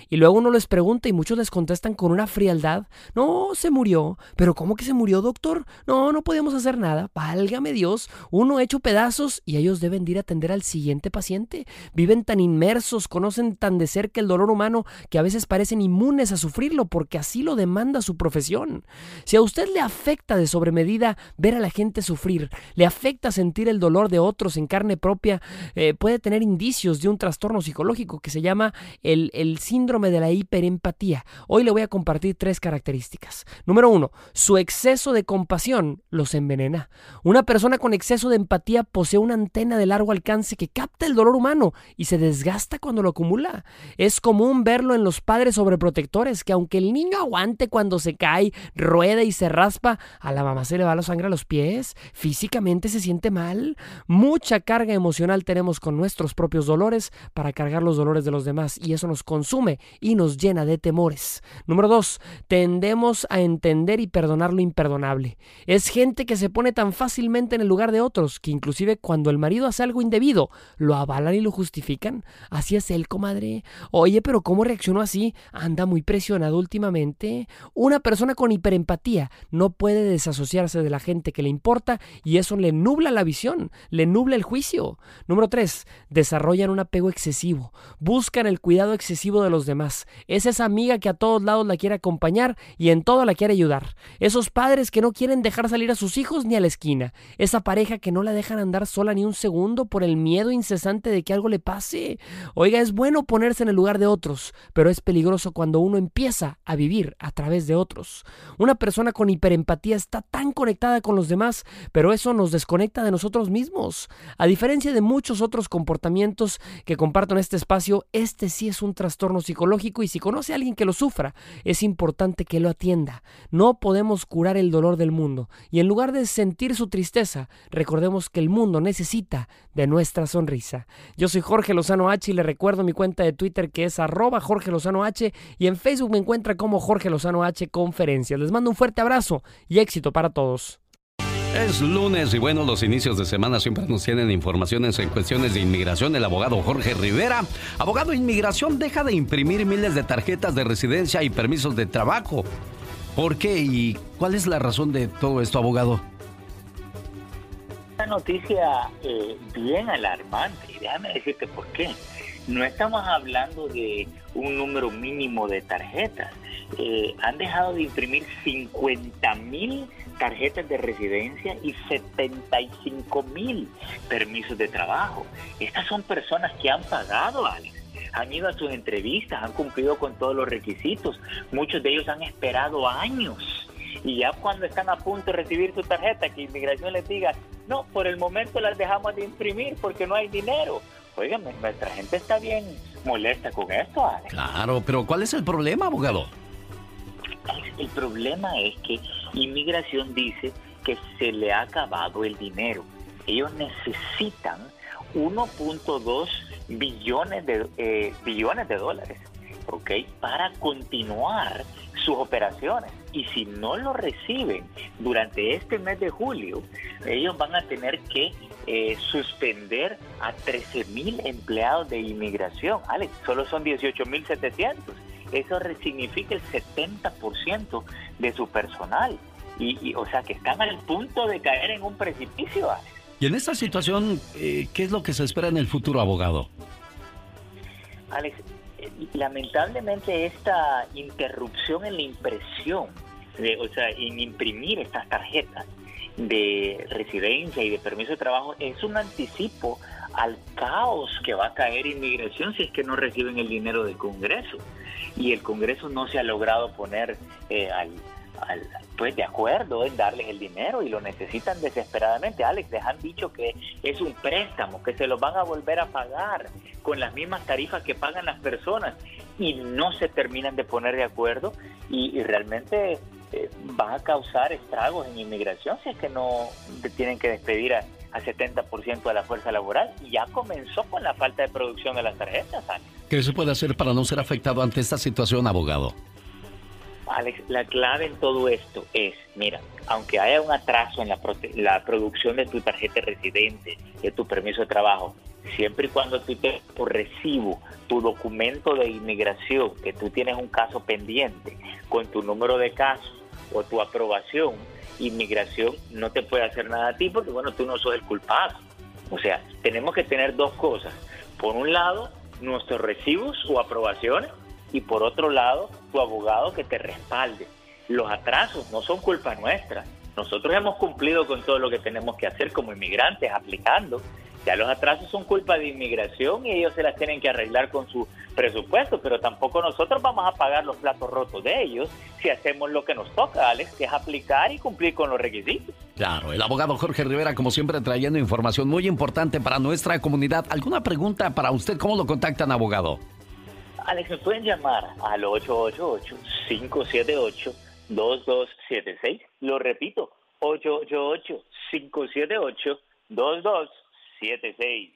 y luego uno les pregunta y muchos les contestan con una frialdad. No, se murió. ¿Pero cómo que se murió, doctor? No, no podemos hacer nada. Válgame Dios. Uno hecho pedazos y ellos deben ir a atender al siguiente paciente. Viven tan inmersos, conocen tan de cerca el dolor humano que a veces parecen inmunes a sufrirlo porque así lo demanda su profesión. Si a usted le afecta de sobremedida ver a la gente sufrir, le afecta sentir el dolor de otros en carne propia, eh, puede tener indicios de un trastorno psicológico que se llama el el síndrome de la hiperempatía. Hoy le voy a compartir tres características. Número uno, su exceso de compasión los envenena. Una persona con exceso de empatía posee una antena de largo alcance que capta el dolor humano y se desgasta cuando lo acumula. Es común verlo en los padres sobreprotectores que aunque el niño aguante cuando se cae, rueda y se raspa, a la mamá se le va la sangre a los pies, físicamente se siente mal. Mucha carga emocional tenemos con nuestros propios dolores para cargar los dolores de los demás y eso nos consume y nos llena de temores. Número dos, tendemos a entender y perdonar lo imperdonable. Es gente que se pone tan fácilmente en el lugar de otros que inclusive cuando el marido hace algo indebido, lo avalan y lo justifican. Así es él, comadre. Oye, pero ¿cómo reaccionó así? Anda muy presionado últimamente. Una persona con hiperempatía no puede desasociarse de la gente que le importa y eso le nubla la visión, le nubla el juicio. Número tres, desarrollan un apego excesivo. Buscan el cuidado excesivo de los demás. Es esa amiga que a todos lados la quiere acompañar y en todo la quiere ayudar. Esos padres que no quieren dejar salir a sus hijos ni a la esquina. Esa pareja que no la dejan andar sola ni un segundo por el miedo incesante de que algo le pase. Oiga, es bueno ponerse en el lugar de otros, pero es peligroso cuando uno empieza a vivir a través de otros. Una persona con hiperempatía está tan conectada con los demás, pero eso nos desconecta de nosotros mismos. A diferencia de muchos otros comportamientos que comparto en este espacio, este sí es un trastorno psicológico y si conoce a alguien que lo sufra, es importante que lo atienda. No podemos curar el dolor del mundo y en lugar de sentir su tristeza, recordemos que el mundo necesita de nuestra sonrisa. Yo soy Jorge Lozano H y le recuerdo mi cuenta de Twitter que es arroba Jorge Lozano H y en Facebook me encuentra como Jorge Lozano H Conferencias. Les mando un fuerte abrazo y éxito para todos. Es lunes y bueno, los inicios de semana siempre nos tienen informaciones en cuestiones de inmigración. El abogado Jorge Rivera, abogado de inmigración, deja de imprimir miles de tarjetas de residencia y permisos de trabajo. ¿Por qué y cuál es la razón de todo esto, abogado? Una noticia eh, bien alarmante y déjame decirte por qué. No estamos hablando de un número mínimo de tarjetas. Eh, han dejado de imprimir 50 mil tarjetas de residencia y 75 mil permisos de trabajo. Estas son personas que han pagado, Alex. Han ido a sus entrevistas, han cumplido con todos los requisitos. Muchos de ellos han esperado años. Y ya cuando están a punto de recibir su tarjeta, que inmigración les diga, no, por el momento las dejamos de imprimir porque no hay dinero. Oigan, nuestra gente está bien molesta con esto, Alex. Claro, pero ¿cuál es el problema, abogado? El problema es que inmigración dice que se le ha acabado el dinero. Ellos necesitan 1.2 billones de, eh, billones de dólares ¿ok? para continuar sus operaciones. Y si no lo reciben durante este mes de julio, ellos van a tener que eh, suspender a 13 mil empleados de inmigración. Alex, solo son 18 mil 700 eso significa el 70% de su personal. Y, o sea, que están al punto de caer en un precipicio, Y en esta situación, eh, ¿qué es lo que se espera en el futuro, abogado? Alex, eh, lamentablemente esta interrupción en la impresión, o sea, en imprimir estas tarjetas de residencia y de permiso de trabajo es un anticipo al caos que va a caer inmigración si es que no reciben el dinero del Congreso. Y el Congreso no se ha logrado poner eh, al, pues de acuerdo en darles el dinero y lo necesitan desesperadamente. Alex, les han dicho que es un préstamo, que se lo van a volver a pagar con las mismas tarifas que pagan las personas y no se terminan de poner de acuerdo y, realmente eh, va a causar estragos en inmigración si es que no tienen que despedir a, a 70% de la fuerza laboral y ya comenzó con la falta de producción de las tarjetas. ¿Qué se puede hacer para no ser afectado ante esta situación, abogado? Alex, la clave en todo esto es, mira, aunque haya un atraso en la, la producción de tu tarjeta residente, de tu permiso de trabajo, siempre y cuando tú tengas tu recibo, tu documento de inmigración, que tú tienes un caso pendiente, con tu número de caso o tu aprobación, inmigración no te puede hacer nada a ti porque, bueno, tú no sos el culpable. O sea, tenemos que tener dos cosas. Por un lado, nuestros recibos o aprobaciones y por otro lado, tu abogado que te respalde. Los atrasos no son culpa nuestra. Nosotros hemos cumplido con todo lo que tenemos que hacer como inmigrantes, aplicando, ya los atrasos son culpa de inmigración y ellos se las tienen que arreglar con su presupuesto, pero tampoco nosotros vamos a pagar los platos rotos de ellos si hacemos lo que nos toca, Alex, que es aplicar y cumplir con los requisitos. Claro, el abogado Jorge Rivera, como siempre, trayendo información muy importante para nuestra comunidad. ¿Alguna pregunta para usted? ¿Cómo lo contactan, abogado? Alex, me pueden llamar al 888-578-2276. Lo repito, 888-578-2276. 76.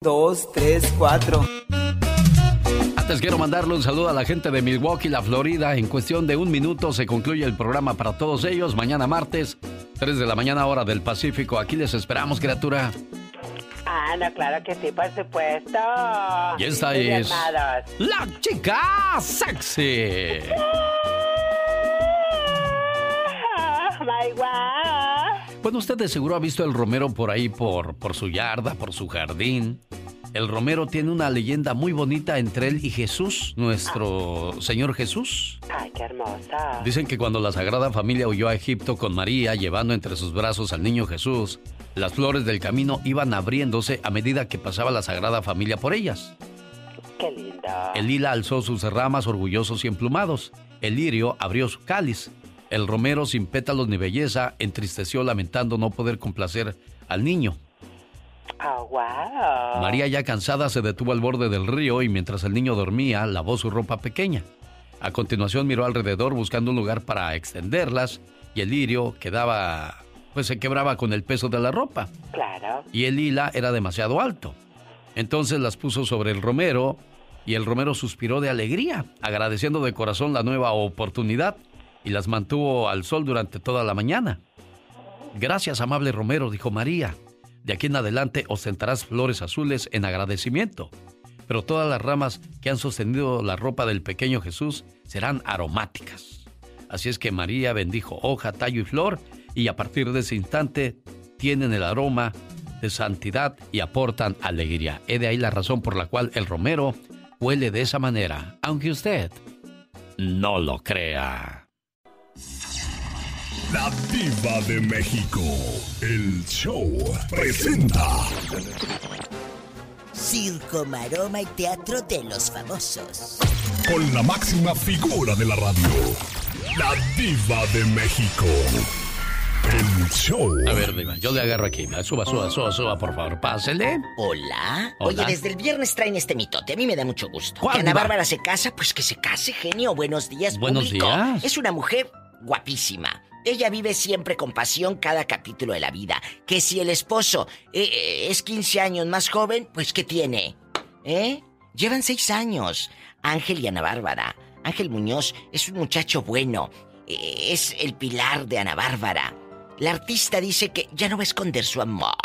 2, 3, 4. Antes quiero mandarle un saludo a la gente de Milwaukee, la Florida. En cuestión de un minuto se concluye el programa para todos ellos. Mañana martes, 3 de la mañana hora del Pacífico. Aquí les esperamos, criatura. Ah, no, claro que sí, por supuesto. Y esta es la chica sexy. Oh my God. Bueno, usted de seguro ha visto el romero por ahí, por, por su yarda, por su jardín. El romero tiene una leyenda muy bonita entre él y Jesús, nuestro Señor Jesús. Ay, qué hermosa. Dicen que cuando la Sagrada Familia huyó a Egipto con María, llevando entre sus brazos al niño Jesús, las flores del camino iban abriéndose a medida que pasaba la Sagrada Familia por ellas. Qué linda. El lila alzó sus ramas orgullosos y emplumados. El lirio abrió su cáliz el romero sin pétalos ni belleza entristeció lamentando no poder complacer al niño. Oh, wow. María ya cansada se detuvo al borde del río y mientras el niño dormía lavó su ropa pequeña. A continuación miró alrededor buscando un lugar para extenderlas y el lirio quedaba pues se quebraba con el peso de la ropa. Claro. Y el hila era demasiado alto. Entonces las puso sobre el romero y el romero suspiró de alegría, agradeciendo de corazón la nueva oportunidad y las mantuvo al sol durante toda la mañana. Gracias, amable Romero, dijo María. De aquí en adelante ostentarás flores azules en agradecimiento. Pero todas las ramas que han sostenido la ropa del pequeño Jesús serán aromáticas. Así es que María bendijo hoja, tallo y flor, y a partir de ese instante tienen el aroma de santidad y aportan alegría. He de ahí la razón por la cual el romero huele de esa manera, aunque usted no lo crea. La Diva de México. El show presenta. Circo, maroma y teatro de los famosos. Con la máxima figura de la radio. La Diva de México. El show. A ver, Diva, yo le agarro aquí. Suba, suba, suba, suba, por favor. Pásele. Hola. Oye, desde el viernes traen este mitote. A mí me da mucho gusto. ¿Cuál, que Ana? Bárbara se casa, pues que se case, genio. Buenos días, Buenos público. días. Es una mujer guapísima. Ella vive siempre con pasión cada capítulo de la vida. Que si el esposo eh, eh, es 15 años más joven, pues ¿qué tiene? ¿Eh? Llevan 6 años. Ángel y Ana Bárbara. Ángel Muñoz es un muchacho bueno. Eh, es el pilar de Ana Bárbara. La artista dice que ya no va a esconder su amor.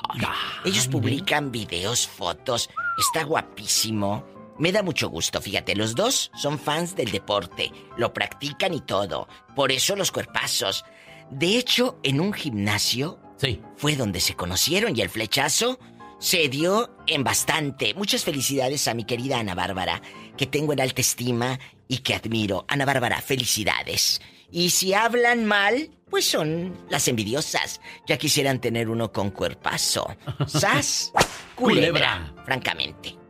Ellos publican videos, fotos. Está guapísimo. Me da mucho gusto, fíjate, los dos son fans del deporte, lo practican y todo. Por eso los cuerpazos. De hecho, en un gimnasio sí. fue donde se conocieron y el flechazo se dio en bastante. Muchas felicidades a mi querida Ana Bárbara, que tengo en alta estima y que admiro. Ana Bárbara, felicidades. Y si hablan mal, pues son las envidiosas. Ya quisieran tener uno con cuerpazo. ¡Sas! Culebra, francamente.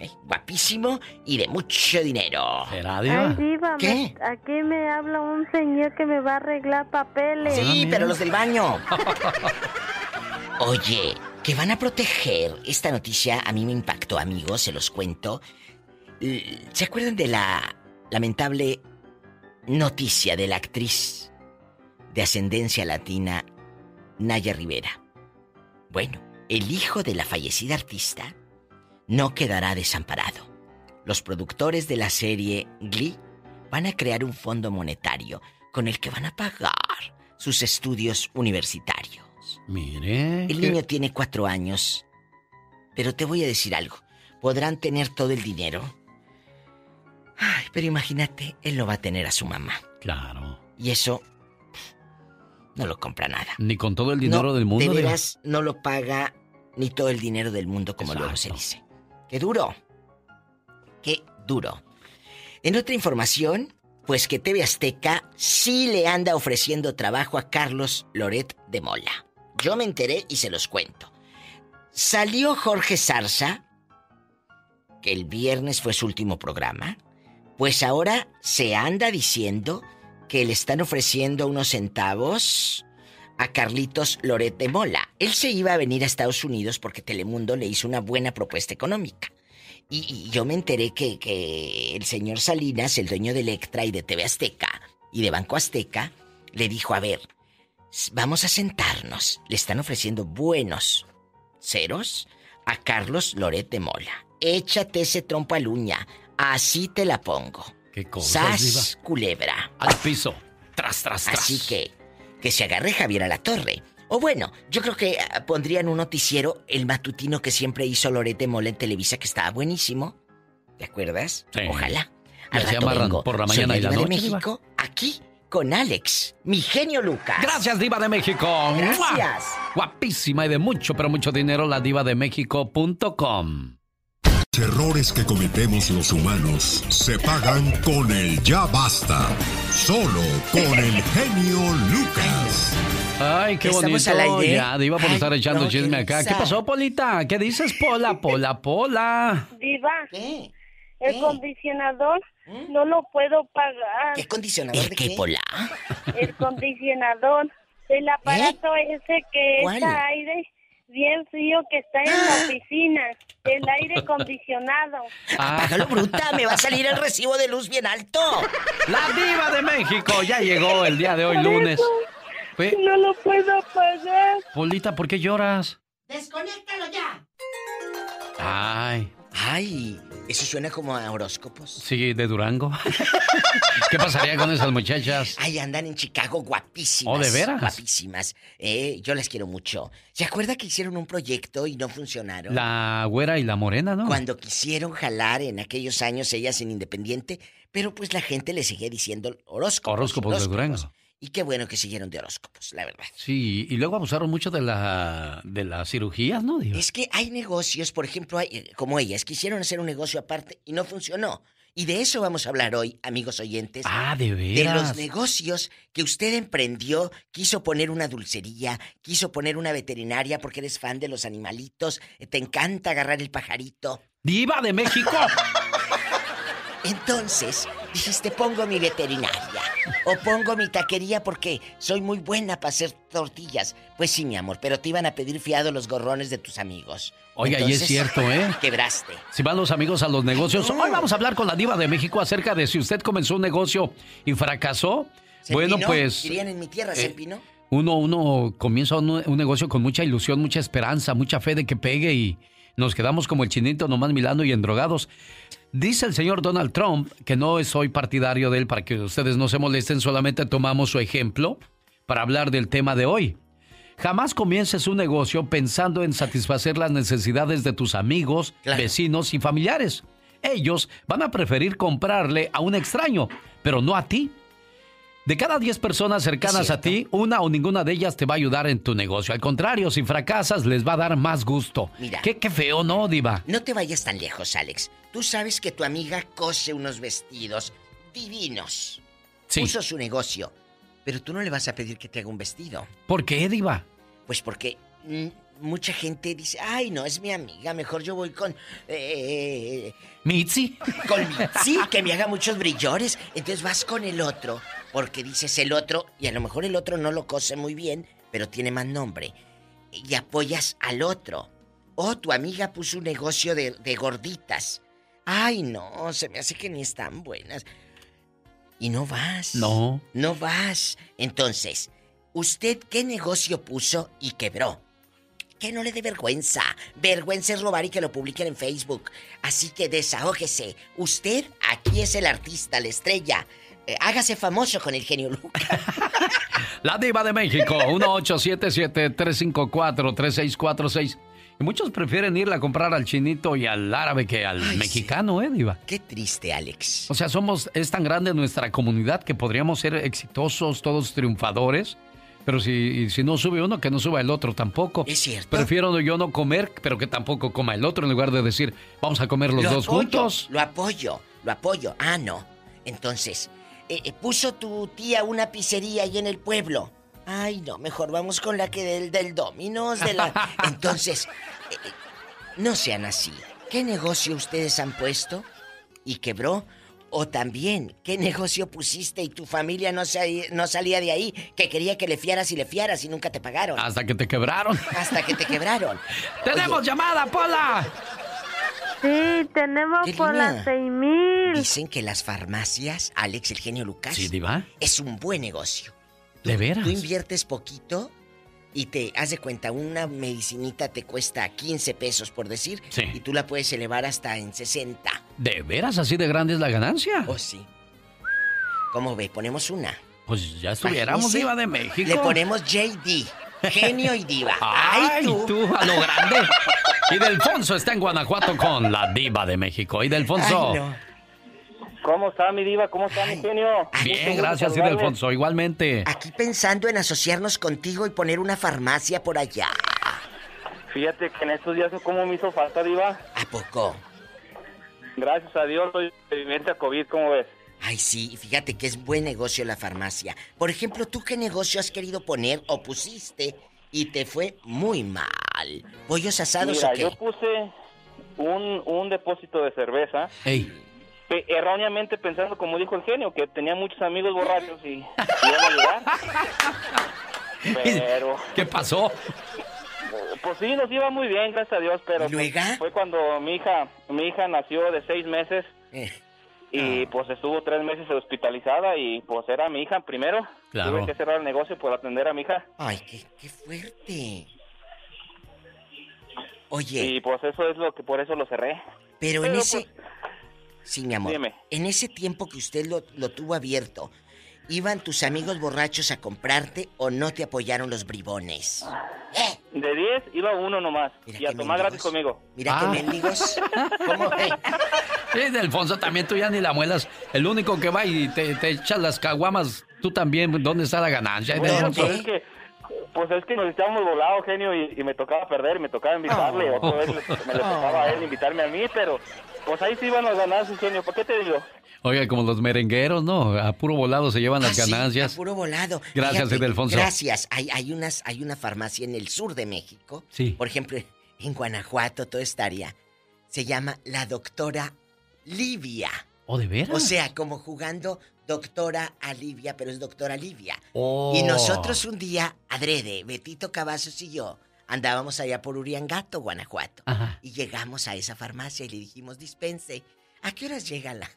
Eh, guapísimo y de mucho dinero. ¿Será, Ay, diva, ¿Qué? me- aquí me habla un señor que me va a arreglar papeles. Sí, pero los del baño. Oye, que van a proteger. Esta noticia a mí me impactó, amigos, se los cuento. ¿Se acuerdan de la lamentable noticia de la actriz de ascendencia latina, Naya Rivera? Bueno, el hijo de la fallecida artista no quedará desamparado. Los productores de la serie Glee van a crear un fondo monetario con el que van a pagar sus estudios universitarios. Mire. El niño tiene cuatro años. Pero te voy a decir algo. Podrán tener todo el dinero. Ay, pero imagínate, él no va a tener a su mamá. Claro. Y eso no lo compra nada. Ni con todo el dinero No, del mundo. De veras, no lo paga ni todo el dinero del mundo, como luego se dice. ¡Qué duro! ¡Qué duro! En otra información, pues que TV Azteca sí le anda ofreciendo trabajo a Carlos Loret de Mola. Yo me enteré y se los cuento. Salió Jorge Zarza, que el viernes fue su último programa, pues ahora se anda diciendo que le están ofreciendo unos centavos a Carlitos Loret de Mola. Él se iba a venir a Estados Unidos porque Telemundo le hizo una buena propuesta económica. Y, y yo me enteré que, que el señor Salinas, el dueño de Electra y de TV Azteca y de Banco Azteca, le dijo, a ver, vamos a sentarnos. Le están ofreciendo buenos ceros a Carlos Loret de Mola. Échate ese trompo al uña. Así te la pongo. ¿Qué cosas, Sas, culebra. Al piso. Tras, tras, tras. Así que, que se agarre Javier a la torre. O bueno, yo creo que ah, pondrían un noticiero, el matutino que siempre hizo Loret de Mola en Televisa, que estaba buenísimo. ¿Te acuerdas? Sí. Ojalá. Al rato vengo. por la Soy mañana y la de noche, Diva. México, aquí con Alex, mi genio Lucas. Gracias, Diva de México. Gracias. Guapísima y de mucho, pero mucho dinero, la diva de México.com. Los errores que cometemos los humanos se pagan con el ya basta. Solo con el genio Lucas. Ay, qué Estamos bonito. al aire. Ya, Diva, por Ay, estar echando no, chisme acá. ¿Qué pasó, Polita? ¿Qué dices, Pola, Pola, Pola? Diva, el condicionador no lo puedo pagar. ¿Qué condicionador de qué, Pola? El condicionador, el aparato ese que ¿Eh? ¿Cuál? echa aire bien frío que está en la oficina, el aire acondicionado. Apágalo, bruta, me va a salir el recibo de luz bien alto. La Diva de México ya llegó el día de hoy, lunes. No lo puedo pagar. Polita, ¿por qué lloras? Desconéctalo ya. Ay, Ay, eso suena como a horóscopos. sí, de Durango. ¿Qué pasaría con esas muchachas? Ay, andan en Chicago guapísimas. ¿Oh, de veras? Guapísimas. Eh, yo las quiero mucho. ¿Se acuerda que hicieron un proyecto y no funcionaron? La güera y la morena, ¿no? Cuando quisieron jalar en aquellos años ellas en Independiente, pero pues la gente le seguía diciendo horóscopos. Horóscopos de Durango. Y qué bueno que siguieron de horóscopos, la verdad. Sí, y luego abusaron mucho de la de las cirugías, ¿no? Diva? Es que hay negocios, por ejemplo, hay, eh, como ellas, quisieron hacer un negocio aparte y no funcionó. Y de eso vamos a hablar hoy, amigos oyentes. Ah, de De veras. los negocios que usted emprendió, quiso poner una dulcería, quiso poner una veterinaria porque eres fan de los animalitos, eh, te encanta agarrar el pajarito. ¡Diva de México! Entonces, dijiste, pongo mi veterinaria o pongo mi taquería porque soy muy buena para hacer tortillas. Pues sí, mi amor, pero te iban a pedir fiado los gorrones de tus amigos. Oiga, y es cierto, ¿eh? Quebraste. Si van los amigos a los negocios, hoy vamos a hablar con la diva de México acerca de si usted comenzó un negocio y fracasó. ¿Se Bueno, empinó? pues Dirían en mi tierra, ¿se eh, empinó? uno, uno comienza un, un negocio con mucha ilusión, mucha esperanza, mucha fe de que pegue y nos quedamos como el chinito nomás mirando y endrogados. Dice el señor Donald Trump que no soy partidario de él para que ustedes no se molesten, solamente tomamos su ejemplo para hablar del tema de hoy. Jamás comiences un negocio pensando en satisfacer las necesidades de tus amigos, vecinos y familiares. ellos van a preferir comprarle a un extraño, pero no a ti. De cada 10 personas cercanas a ti, una o ninguna de ellas te va a ayudar en tu negocio. Al contrario, si fracasas, les va a dar más gusto. Mira. Qué, qué feo, ¿no, Diva? No te vayas tan lejos, Alex. Tú sabes que tu amiga cose unos vestidos divinos. Sí. Puso su negocio. Pero tú no le vas a pedir que te haga un vestido. ¿Por qué, Diva? Pues porque mucha gente dice, ay, no, es mi amiga, mejor yo voy con... eh, ¿Mitzi? Con Mitzi, que me haga muchos brillores. Entonces vas con el otro, porque dices el otro, y a lo mejor el otro no lo cose muy bien, pero tiene más nombre. Y apoyas al otro. O tu amiga puso un negocio de, de gorditas. Ay, no, se me hace que ni están buenas. Y no vas. No. No vas. Entonces, ¿usted qué negocio puso y quebró? Que no le dé vergüenza. Vergüenza es robar y que lo publiquen en Facebook. Así que desahógese. Usted aquí es el artista, la estrella. Eh, hágase famoso con el genio Lucas. La Diva de México, 1877-354-3646. Y muchos prefieren irla a comprar al chinito y al árabe que al mexicano, ¿eh, Diva? Qué triste, Alex. O sea, somos, es tan grande nuestra comunidad que podríamos ser exitosos, todos triunfadores. Pero si, si no sube uno, que no suba el otro tampoco. Es cierto. Prefiero yo no comer, pero que tampoco coma el otro, en lugar de decir, vamos a comer los Lo dos apoyo, juntos. Lo apoyo, lo apoyo. Ah, no. Entonces, eh, eh, puso tu tía una pizzería ahí en el pueblo. Ay, no, mejor vamos con la que del, del Dominos, de la... Entonces, eh, no sean así. ¿Qué negocio ustedes han puesto y quebró? O también, ¿qué negocio pusiste y tu familia no, se- no salía de ahí? Que quería que le fiaras y le fiaras y nunca te pagaron. Hasta que te quebraron. Hasta que te quebraron. ¡Tenemos llamada, Pola! Sí, tenemos por las seis mil. Dicen que las farmacias, Alex, el genio Lucas, Sí, Diva. es un buen negocio. ¿De veras? Tú inviertes poquito y te haz de cuenta, una medicinita te cuesta 15 pesos, por decir, Sí. y tú la puedes elevar hasta en 60. ¿De veras así de grande es la ganancia? Oh, sí. ¿Cómo ve? Ponemos una. Pues ya estuviéramos Imagínese, Diva de México. Le ponemos JD, genio y diva. ¡Ay, tú! a lo grande! Y Delfonso está en Guanajuato con la Diva de México. Y Delfonso. Ay, no. ¿Cómo está mi diva? ¿Cómo está mi genio? Bien, gracias, y Delfonso. Igualmente. Aquí pensando en asociarnos contigo y poner una farmacia por allá. Fíjate que en estos días cómo me hizo falta, diva. ¿A poco? Gracias a Dios soy sobreviviente a COVID, ¿cómo ves? Ay, sí, fíjate que es buen negocio la farmacia. Por ejemplo, ¿tú qué negocio has querido poner o pusiste y te fue muy mal? ¿Pollos asados Mira, o qué? yo puse un, un depósito de cerveza, Ey, pe- erróneamente pensando, como dijo el genio, que tenía muchos amigos borrachos y iban a ayudar. Pero, ¿qué pasó? pues sí, nos iba muy bien, gracias a Dios, pero pues, fue cuando mi hija, mi hija nació de seis meses Eh. Y pues estuvo tres meses hospitalizada y pues era mi hija primero. Claro. Tuve que cerrar el negocio por atender a mi hija. Ay, qué, qué fuerte. Oye. Y pues eso es lo que por eso lo cerré. Pero en ese... Sí, mi amor. Dime. En ese tiempo que usted lo, lo tuvo abierto, ¿iban tus amigos borrachos a comprarte o no te apoyaron los bribones? De 10 iba uno nomás. y a tomar gratis conmigo. Mira qué mendigos. ¿Cómo? Eh, Sí, Delfonso, también tú ya ni la muelas. El único que va y te, te echa las caguamas, tú también, ¿dónde está la ganancia? Bueno, Delfonso? pues es que, pues es que nos estábamos volados, genio, y, y me tocaba perder, me tocaba invitarle, Oh. otra vez me le tocaba a él invitarme a mí, pero pues ahí sí iban a ganar genio, ¿por qué te digo? Oiga, como los merengueros, ¿no? A puro volado se llevan las Ah, sí, ganancias. a puro volado. Gracias, Fíjate, Ildefonso. Gracias. Hay, hay, unas, hay una farmacia en el sur de México. Sí. Por ejemplo, en Guanajuato, toda esta área. Se llama la doctora Livia. ¿O de veras? O sea, como jugando doctora Alivia, pero es doctora Livia. Oh. Y nosotros un día, adrede, Betito Cavazos y yo, andábamos allá por Uriangato, Guanajuato. Ajá. Y llegamos a esa farmacia y le dijimos, dispense, ¿a qué horas llega la,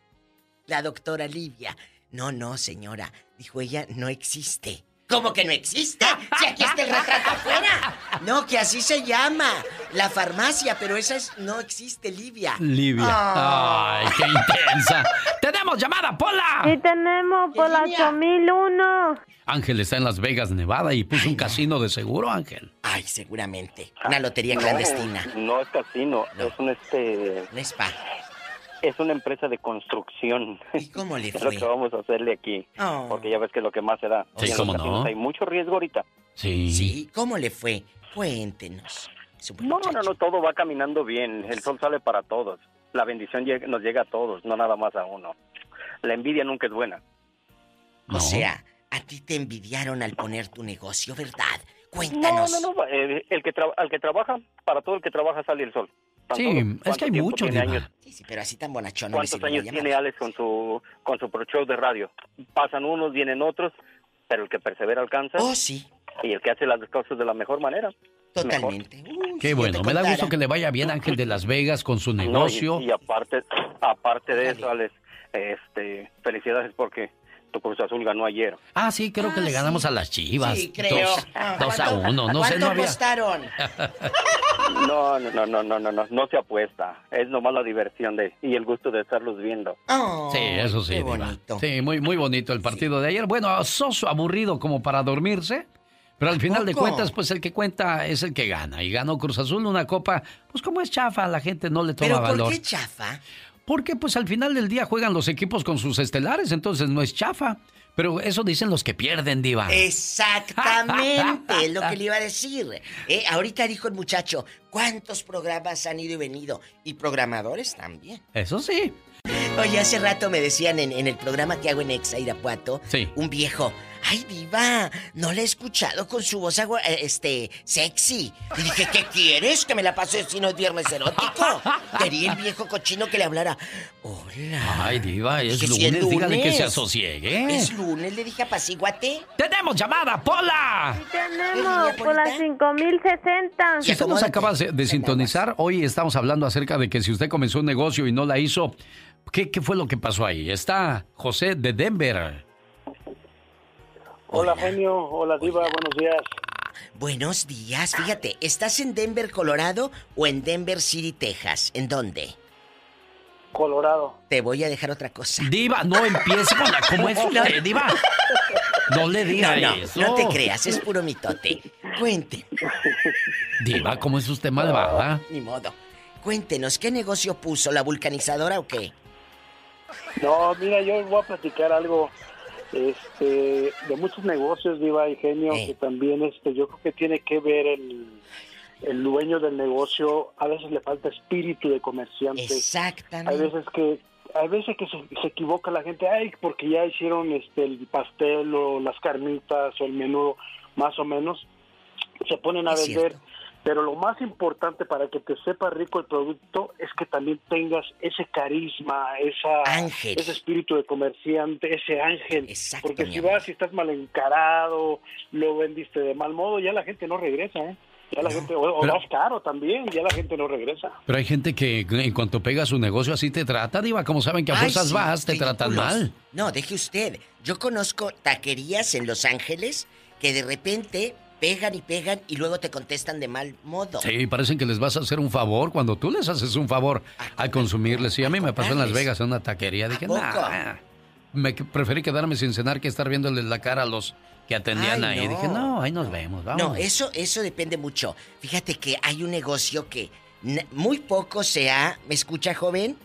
la doctora Livia? No, no, señora. Dijo ella, no existe. ¿Cómo que no existe? Si aquí está el retrato afuera. No, que así se llama. La farmacia, pero esa es. No existe, Livia. Livia. Ah. Ay, qué intensa. ¡Tenemos llamada, Pola! Y tenemos por las 8001. Ángel está en Las Vegas, Nevada, y puso un casino de seguro, Ángel. Ay, seguramente. Una lotería clandestina. No, no es casino, es un este... Un spa. Es una empresa de construcción. ¿Y cómo le Es fue? lo que vamos a hacerle aquí. Oh. Porque ya ves que es lo que más se da. Sí, cómo no. Hay mucho riesgo ahorita. Sí. Sí, ¿cómo le fue? Cuéntenos. No, no, no, todo va caminando bien. El sol sale para todos. La bendición nos llega a todos, no nada más a uno. La envidia nunca es buena. O sea, a ti te envidiaron al poner tu negocio, ¿verdad? No, Cuéntanos. no, no. eh, el que tra- al que trabaja, para todo el que trabaja sale el sol. Sí, es que ¿cuánto hay mucho, tiene Diva. años? Sí, sí, pero así tan bonachón ¿Cuántos años tiene Alex con su con su pro show de radio? Pasan unos, vienen otros, pero el que persevera alcanza. Oh, sí. Y el que hace las cosas de la mejor manera. Totalmente. Qué bueno, me da gusto que le vaya bien Ángel de Las Vegas con su negocio. No, y, y aparte, aparte de eso, Alex, este, felicidades porque Cruz Azul ganó ayer. Ah, sí, creo que le ganamos a las chivas. Sí, creo. Dos, Ah, dos a ¿cuánto- uno, no sé, ¿Cuánto no había. apostaron? No, no, no, no, no, no, no, no se apuesta. Es nomás la diversión de y el gusto de estarlos viendo. Oh, Sí, eso sí, Diva. Sí, muy, muy bonito el partido de ayer. Bueno, soso, aburrido como para dormirse. Pero al final de cuentas, pues el que cuenta es el que gana. Y ganó Cruz Azul una copa, pues como es chafa, la gente no le toma ¿Pero por valor. qué chafa? Porque pues al final del día juegan los equipos con sus estelares, entonces no es chafa. Pero eso dicen los que pierden, Diva. Exactamente, es lo que le iba a decir. Eh, ahorita dijo el muchacho, ¿cuántos programas han ido y venido? Y programadores también. Eso sí. Oye, hace rato me decían en, en el programa que hago en Exa Irapuato, Sí. un viejo, ay diva, no la he escuchado con su voz agua- eh, este sexy. Y dije, ¿qué quieres? Que me la pase si no es viernes erótico. Quería el viejo cochino que le hablara. Hola. Ay, Diva, es Dije, lunes, "Sí, es dígale que lunes". se asosiegue. Es lunes, le dije apacíguate. ¡Tenemos llamada, Pola! Tenemos por las 5060. Si usted nos acaba de, de sintonizar, hoy estamos hablando acerca de que si usted comenzó un negocio y no la hizo, ¿qué, qué fue lo que pasó ahí? Está José de Denver. Hola, genio. Hola, diva. Buenos días. Buenos días, fíjate, ¿estás en Denver, Colorado o en Denver City, Texas? ¿En dónde? Colorado. Te voy a dejar otra cosa. Diva, no empiece con la... ¿Cómo es usted, Diva? No le diga no, no, eso. no te creas, es puro mitote. Cuente. Diva, ¿cómo es usted malvada? Ni modo. Cuéntenos, ¿qué negocio puso? ¿La vulcanizadora o qué? No, mira, yo voy a platicar algo este, de muchos negocios, diva y genio, que también este, yo creo que tiene que ver el, el dueño del negocio. A veces le falta espíritu de comerciante. Exactamente. Hay veces que hay veces que se, se equivoca la gente, ay, porque ya hicieron este el pastel o las carnitas o el menú, más o menos, se ponen a Es vender. cierto. Pero lo más importante para que te sepa rico el producto es que también tengas ese carisma, esa, Ángel. ese espíritu de comerciante, ese ángel. Porque mi si vas y estás mal encarado, lo vendiste de mal modo, ya la gente no regresa, ¿eh? Ya la gente, o, Pero- más caro también, ya la gente no regresa. Pero hay gente que en cuanto pega su negocio así te trata, Diva. Como saben que a fuerzas sí, vas, te tratan mal. No, deje usted. Yo conozco taquerías en Los Ángeles que de repente pegan y pegan y luego te contestan de mal modo. Sí, parecen que les vas a hacer un favor cuando tú les haces un favor al consumirles. Sí, a mí me pasó en Las Vegas en una taquería. Dije, nah, me preferí quedarme sin cenar que estar viéndoles la cara a los que atendían Ay, ahí. no. Dije, no, ahí nos vemos, vamos. No, eso, eso depende mucho. Fíjate que hay un negocio que muy poco se ha... ¿Me escucha, joven?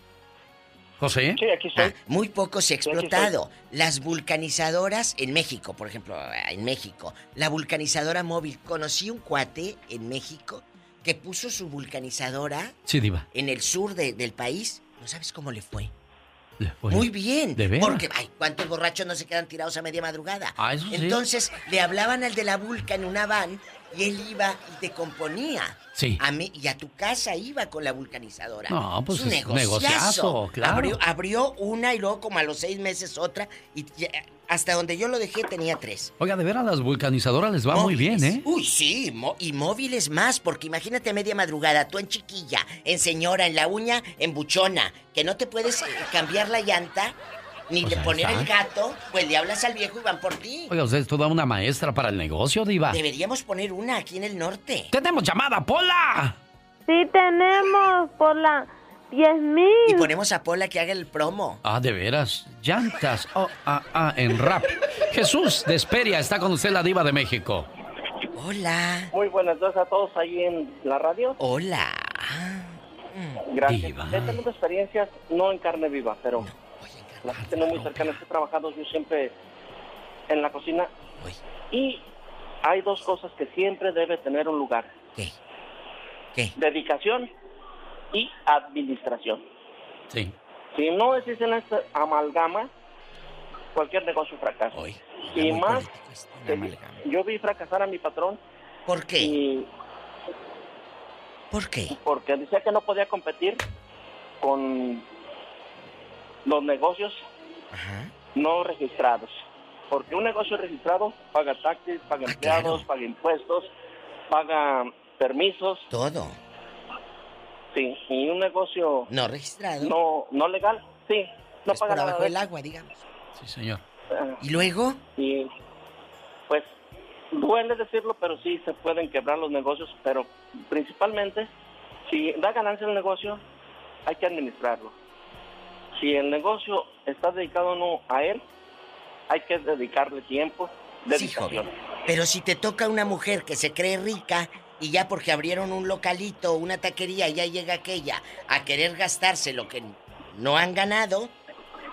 José. Sí, aquí estoy. Ah, muy poco se ha explotado. Las vulcanizadoras en México, por ejemplo, en México, la vulcanizadora móvil. Conocí un cuate en México que puso su vulcanizadora Sí, Diva. en el sur de- del país. ¿No sabes cómo le fue? Le fue. Muy bien. ¿De veras? Porque, ay, ¿cuántos borrachos no se quedan tirados a media madrugada? Ah, eso sí. Entonces, le hablaban al de la Vulca en una van y él iba y te componía. Sí. A mí, y a tu casa iba con la vulcanizadora. No, pues es un es negociazo. negociazo, claro. Abrió, abrió una y luego como a los seis meses otra. Y ya- hasta donde yo lo dejé tenía tres. Oiga, de veras, las vulcanizadoras les va muy bien, ¿eh? Uy, sí, mo- y móviles más, porque imagínate a media madrugada, tú en chiquilla, en señora, en la uña, en buchona, que no te puedes eh, cambiar la llanta, ni Pues le poner está. el gato, pues le hablas al viejo y van por ti. Oiga, usted es toda una maestra para el negocio, Diva. Deberíamos poner una aquí en el norte. ¡Tenemos llamada, Pola! Sí, tenemos por la 10.000. Y ponemos a Pola que haga el promo. Ah, de veras. Llantas. Oh, ah, ah, en rap. Jesús de Esperia está con usted, la Diva de México. Hola. Muy buenas noches a todos ahí en la radio. Hola. Gracias. Diva. He tenido experiencias, no en carne viva, pero la gente no muy cercana he trabajado yo siempre en la cocina. Y hay dos cosas que siempre debe tener un lugar. ¿Qué? ¿Qué? Dedicación y administración. Sí. Si no existen esta amalgama, cualquier negocio fracasa. y más, que yo vi fracasar a mi patrón. ¿Por qué? ¿Por qué? Porque decía que no podía competir con los negocios no registrados. Porque un negocio registrado paga taxis, Ah, paga empleados, paga impuestos, paga permisos. Todo. Sí, y un negocio no registrado. No, no legal, sí, no paga por nada abajo del agua, digamos. Sí, señor. Ah, ¿Y luego? Y pues duele decirlo, pero sí se pueden quebrar los negocios, pero principalmente si da ganancia el negocio, hay que administrarlo. Si el negocio está dedicado o no a él, hay que dedicarle tiempo, Sí, joven. Pero si te toca una mujer que se cree rica y ya porque abrieron un localito, una taquería, ya llega aquella a querer gastarse lo que no han ganado,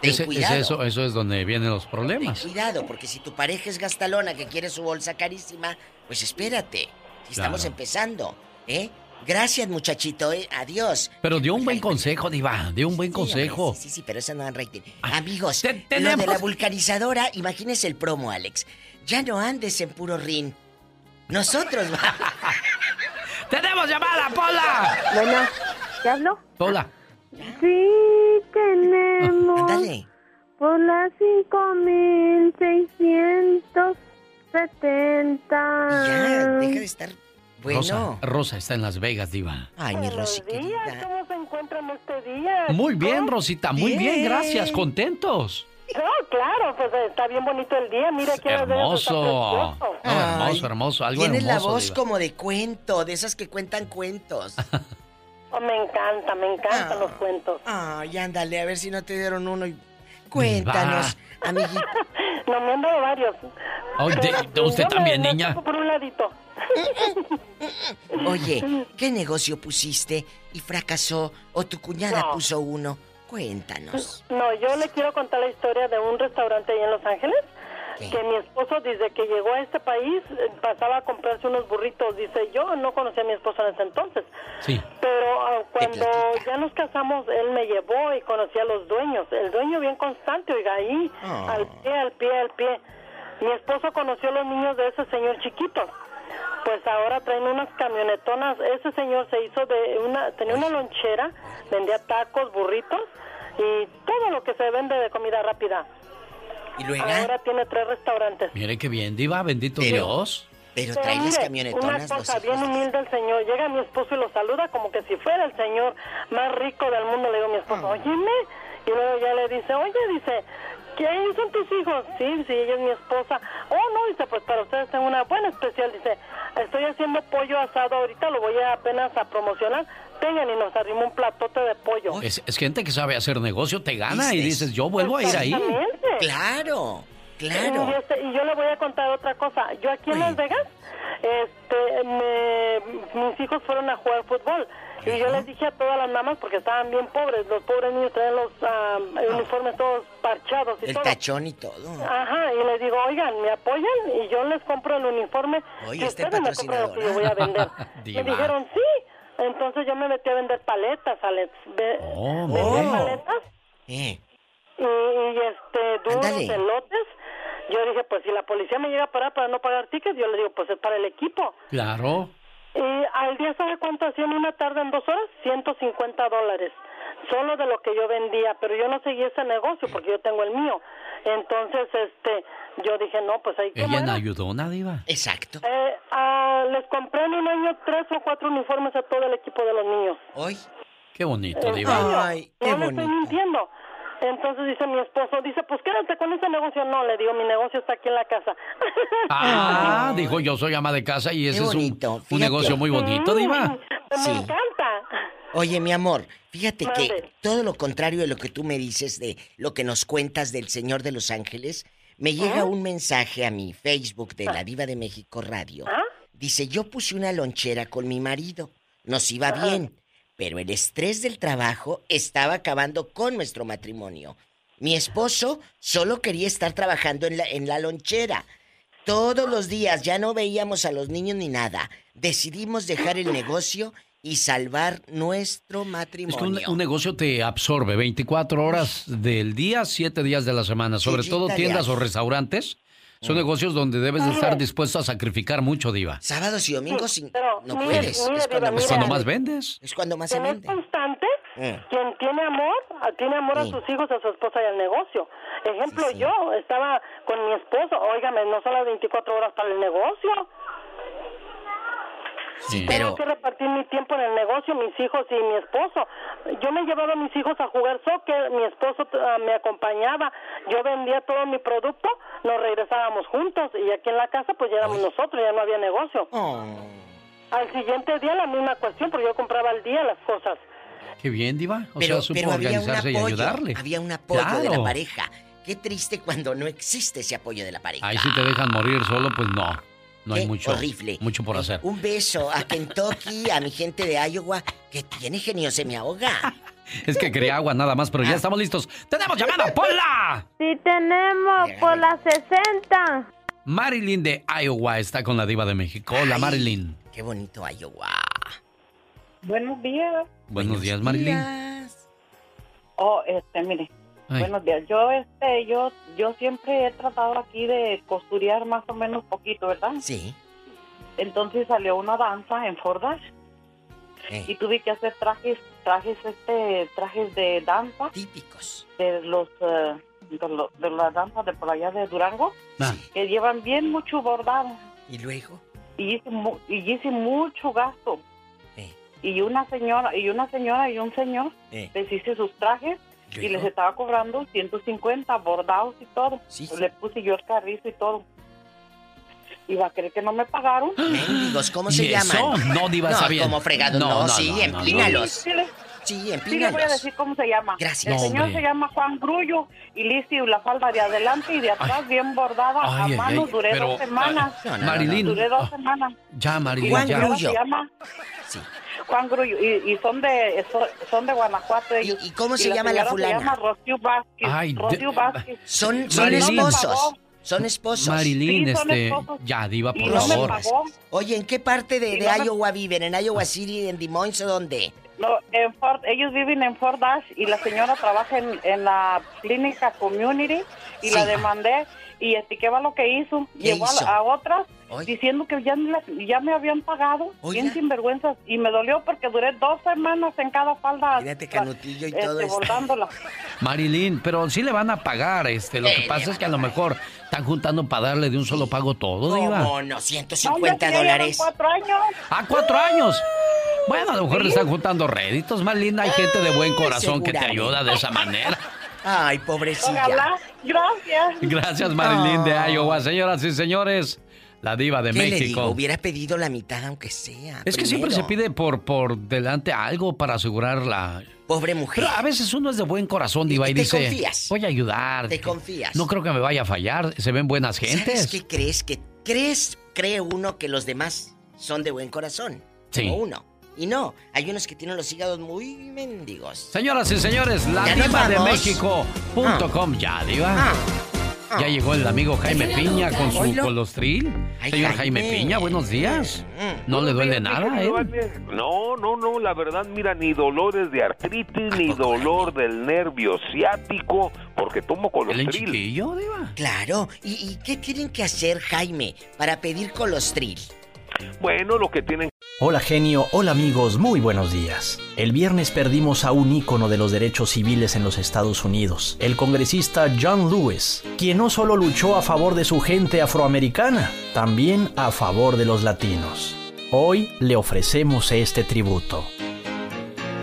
ten Ese- es cuidado. eso, eso es donde vienen los problemas. Cuidado, porque si tu pareja es gastalona que quiere su bolsa carísima, pues espérate. Si estamos Claro. empezando, ¿eh? Gracias, muchachito, ¿eh? Adiós. Pero dio un buen consejo, Diva. Dio un buen consejo. Sí, sí, pero eso no dan rating. Amigos, lo de tenemos- la vulcanizadora, imagínese el promo, Alex. Ya no andes en puro rin. Nosotros vamos. ¡Tenemos llamada, Pola! Bueno, ¿te hablo? Pola. Sí, tenemos. Ándale. Por las 5670. Ya, deja de estar. Bueno. Rosa, Rosa está en Las Vegas, Diva. Ay, mi Rosy días, ¿cómo se encuentran este día? Muy bien, Rosita, muy bien, Bien. gracias, contentos. No, claro, pues está bien bonito el día. Mira qué Hermoso. No, hermoso, hermoso, algo Tienes la voz Diva. como de cuento, de esas que cuentan cuentos. Oh, me encanta, me encantan los cuentos. Ay, ándale, a ver si no te dieron uno y... Cuéntanos, amiguito. No, me han dado varios. Ay, de- de usted yo me- también, me niña. pongo Por un ladito. Oye, ¿qué negocio pusiste y fracasó o tu cuñada No. puso uno? Cuéntanos. No, yo le quiero contar la historia de un restaurante ahí en Los Ángeles. Que mi esposo, desde que llegó a este país, eh, pasaba a comprarse unos burritos. Dice, yo no conocía a mi esposo en ese entonces. Sí. Pero ah, cuando ya nos casamos, él me llevó y conocí a los dueños. El dueño bien constante, oiga, ahí, Ah. al pie, al pie, al pie. Mi esposo conoció a los niños de ese señor chiquito. Pues ahora traen unas camionetonas. Ese señor se hizo de una, tenía una lonchera, vendía tacos, burritos y todo lo que se vende de comida rápida. ¿Y luego? Ahora tiene tres restaurantes. Mire qué bien, Diva, bendito Dios. Pero Pero trae las mire, camionetonas Una los cosa bien humilde el señor. Llega mi esposo y lo saluda como que si fuera el señor más rico del mundo. Le digo a mi esposo, Ah. óyeme. Y luego ya le dice, oye, dice, ¿quiénes son tus hijos? Sí, sí, ella es mi esposa. Oh, no, dice, pues para ustedes tengo una buena especial. Dice, estoy haciendo pollo asado ahorita, lo voy a apenas a promocionar. Vengan y nos arrimó un platote de pollo. Es, es gente que sabe hacer negocio, te gana y dices, yo vuelvo a ir ahí. Exactamente. Claro, Y, este, y yo le voy a contar otra cosa. Yo aquí en Las Vegas, este, me- mis hijos fueron a jugar fútbol. Y yo les dije a todas las mamás, porque estaban bien pobres, los pobres niños traen los ah, uniformes todos parchados y El todo. tachón y todo. Ajá, y les digo, oigan, ¿me apoyan? Y yo les compro el uniforme. Oye, y este ustedes me compran lo que yo voy a vender. Me dijeron, sí. Entonces yo me metí a vender paletas, Alex. Ve- Oh, paletas Eh, y, y, este duros, elotes. Yo dije, pues si la policía me llega a parar para no pagar tickets, yo le digo, pues es para el equipo. Claro. Y al día, ¿sabe cuánto hacía en una tarde en dos horas? 150 dólares. Solo de lo que yo vendía, pero yo no seguí ese negocio porque yo tengo el mío. Entonces, este, yo dije, no, pues hay que... Ella no ayudó, ¿no, Diva? Exacto. Eh, ah, les compré en un año tres o cuatro uniformes a todo el equipo de los niños. Hoy. Qué bonito, ¿En Diva. Ay, qué no le estoy bonito. mintiendo. Entonces dice mi esposo, dice, pues quédate con ese negocio. No, le digo, mi negocio está aquí en la casa. Ah, dijo yo soy ama de casa y ese es un, un negocio muy bonito, Diva. Sí. Me encanta. Oye, mi amor, fíjate que todo lo contrario de lo que tú me dices, de lo que nos cuentas del Señor de los Ángeles, me llega ¿Ah? un mensaje a mi Facebook de La Diva de México Radio. ¿Ah? Dice, yo puse una lonchera con mi marido, nos iba bien, pero el estrés del trabajo estaba acabando con nuestro matrimonio. Mi esposo solo quería estar trabajando en la, en la lonchera. Todos los días ya no veíamos a los niños ni nada. Decidimos dejar el negocio y salvar nuestro Es que un, matrimonio. un negocio te absorbe 24 horas del día, 7 días de la semana. Sobre todo tiendas o restaurantes. Son Mm. negocios donde debes de estar dispuesto a sacrificar mucho, Diva. Sábados y domingos sin- no mire, puedes. mire, es cuando, Diva, más, Es cuando más vendes. es cuando más se Quien es vende. constante, Mm. quien tiene amor, tiene amor a sus hijos, a su esposa y al negocio. Ejemplo, yo estaba con mi esposo, óigame, no son las 24 horas para el negocio. Sí, Tengo que repartir mi tiempo en el negocio, mis hijos y mi esposo. Yo me llevaba a mis hijos a jugar soccer, mi esposo ah, me acompañaba, yo vendía todo mi producto, nos regresábamos juntos y aquí en la casa pues ya éramos nosotros, ya no había negocio. Oh. Al siguiente día la misma cuestión, porque yo compraba al día las cosas. Qué bien, Diva. O Pero, sea, supo pero había un organizarse y apoyo. ayudarle. Había un apoyo de la Claro. pareja. Qué triste cuando no existe ese apoyo de la pareja. Ahí si te dejan morir solo, pues no. No hay mucho, horrible. mucho por hacer. Un beso a Kentucky, a mi gente de Iowa, que tiene genio, se me ahoga. Es que quería agua nada más, pero ya estamos listos. ¡Tenemos llamada, Pola! Sí tenemos por las 60. Marilyn de Iowa está con la diva de México. Hola, Marilyn. Qué bonito Iowa. Buenos días. Buenos días, Marilyn. Oh, este, mire. Ay. Buenos días. Yo, este, yo, yo siempre he tratado aquí de costurear más o menos poquito, ¿verdad? Sí. Entonces salió una danza en Fordash Eh. y tuve que hacer trajes, trajes, este, trajes de danza. Típicos. De los, eh, de, lo- de la danza de por allá de Durango, Ah. que llevan bien mucho bordado. ¿Y luego? Y hice, mu- y hice mucho gasto. Eh. Y una señora, y una señora y un señor Eh. les hice sus trajes y les estaba cobrando 150 bordados y todo. Le puse yo el carrizo y todo. Iba a creer que no me pagaron. Mendigos, ¿cómo se ¿Y eso? llaman? No, Diva, no, bien. como fregados, No, no, no, sí, no, no, emplínalos. Sí, le, Sí, sí le voy a emplínalos. decir cómo se llama. Gracias. El No, señor hombre. se llama Juan Grullo y hice la falda de adelante y de atrás bien bordada Ay, a mano. ay, Duré pero, dos semanas. ah, Marilyn. Duré dos semanas. Ya, Marilyn, Juan ya. Grullo. Se llama Juan Grullo y, y son de son, de Guanajuato ellos. ¿Y cómo se llama la fulana? Se llama Rocío Vázquez. Ay, Rocío Vázquez. Son, son esposos. Son esposos. Marilyn, este. Ya, Diva, por favor. Oye, ¿en qué parte de, Y de no me- Iowa viven? ¿En Iowa City, en Des Moines o dónde? No, en Fort- ellos viven en Fort Dash y la señora trabaja en, en la clínica community y Sí. la demandé y etiqueba lo que hizo. ¿Qué Llevó a, hizo? a otras diciendo que ya, ya me habían pagado, bien sinvergüenzas. Y me dolió porque duré dos semanas en cada falda. Fíjate, Canutillo y este, todo esto. Marilyn, pero sí le van a pagar, este. Lo que pasa es que a lo mejor están juntando para darle de un solo pago todo, Diva. ¿Cómo no? No, 150 ya llevan dólares. cuatro años. ¡Ah, cuatro años! Bueno, a lo mejor le están juntando réditos, Marilyn. Hay gente de buen corazón que te ayuda de esa manera. Ay, pobrecilla. Ojalá. Gracias. Gracias, Marilyn de Iowa. Señoras y señores, la diva de ¿Qué le México. digo? Hubiera pedido la mitad aunque sea. Es que siempre se primero. pide por, por delante algo para asegurar la... Pobre mujer. Pero a veces uno es de buen corazón, diva, y, te dice... confías. Voy a ayudar. Te confías. No creo que me vaya a fallar. Se ven buenas ¿Sabes gentes. qué crees? Que crees, cree uno que los demás son de buen corazón. Sí. Como uno. Y no, hay unos que tienen los hígados muy mendigos. Señoras y señores, la ¿Ya nos diva de? México.com. Ya, diva. Ah. Ya llegó el amigo Jaime Piña con su colostril. Señor Jaime. Piña, buenos días. ¿No le duele nada, eh? No, no, no, la verdad, mira, ni dolores de artritis, ni dolor del nervio ciático, porque tomo colostril. chiquillo, Diva? Claro. ¿Y, y qué tienen que hacer, Jaime, para pedir colostril? Bueno, lo que tienen Hola genio, hola amigos, muy buenos días. El viernes perdimos a un ícono de los derechos civiles en los Estados Unidos, el congresista John Lewis, quien no solo luchó a favor de su gente afroamericana, también a favor de los latinos. Hoy le ofrecemos este tributo.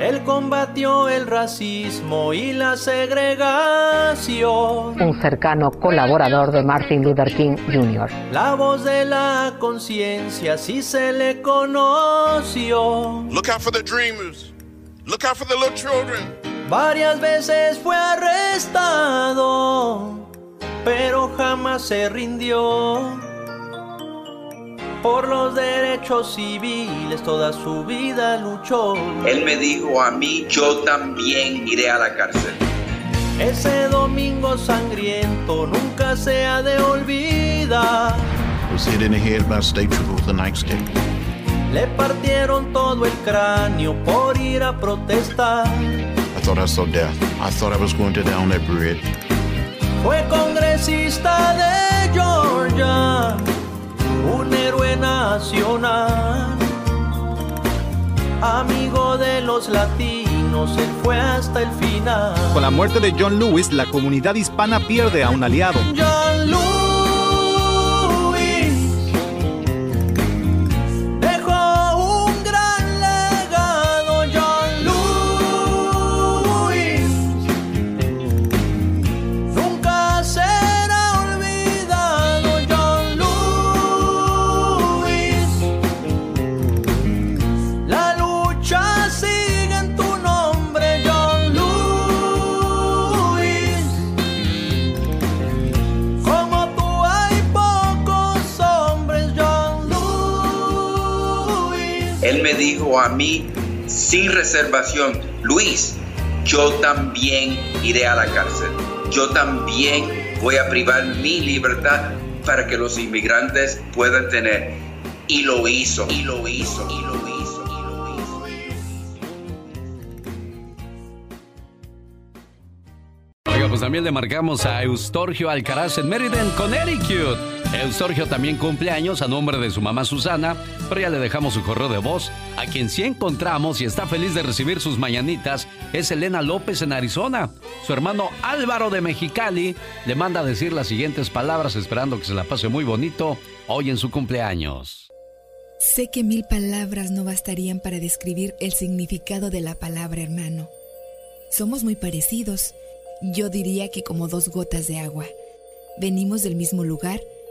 Él combatió el racismo y la segregación. un cercano colaborador de Martin Luther King Jr. La voz de la conciencia sí se le conoció. Look out for the dreamers. Look out for the little children. Varias veces fue arrestado, pero jamás se rindió. Por los derechos civiles toda su vida luchó. Él me dijo a mí, yo también iré a la cárcel. Ese domingo sangriento nunca se ha de olvidar. Was the head by state trooper with a nightstick. Le partieron todo el cráneo por ir a protestar. I thought I saw death. I thought I was going to down that bridge. Fue congresista de Georgia, un héroe nacional. Amigo de los latinos, él fue hasta el final. Con la muerte de John Lewis, la comunidad hispana pierde a un aliado. John Lewis me dijo a mí, sin reservación, Luis, yo también iré a la cárcel. Yo también voy a privar mi libertad para que los inmigrantes puedan tener. Y lo hizo, y lo hizo, y lo hizo. Oiga, pues también le marcamos a Eustorgio Alcaraz en Meriden, Connecticut. Eustorgio también cumple años a nombre de su mamá Susana, pero ya le dejamos su correo de voz. A quien sí encontramos y está feliz de recibir sus mañanitas es Elena López en Arizona. Su hermano Álvaro de Mexicali le manda a decir las siguientes palabras esperando que se la pase muy bonito hoy en su cumpleaños. Sé que mil palabras no bastarían para describir el significado de la palabra hermano. Somos muy parecidos. Yo diría que como dos gotas de agua. Venimos del mismo lugar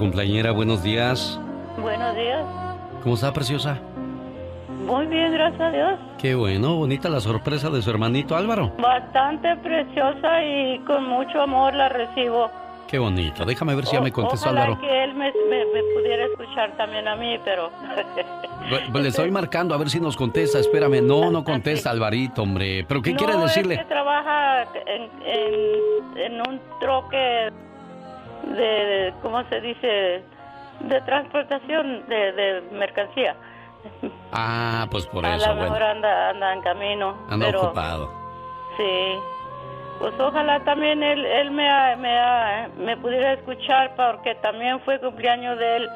Cumpleañera? Buenos días. Buenos días. ¿Cómo está, preciosa? Muy bien, gracias a Dios. Qué bueno, bonita la sorpresa de su hermanito Álvaro. Bastante preciosa y con mucho amor la recibo. Qué bonito. Déjame ver si ya me contestó Ojalá Álvaro. que él me, me- me pudiera escuchar también a mí, pero... Le estoy marcando a ver si nos contesta. Espérame, no, no contesta Alvarito, hombre. ¿Pero qué quiere No, decirle? Es que trabaja en, en, en un troque de, ¿cómo se dice? De transportación de, de mercancía. Ah, pues por a eso, lo mejor bueno. anda, anda en camino. Anda pero, ocupado. Sí. Pues ojalá también él, él me, me, me pudiera escuchar porque también fue cumpleaños de él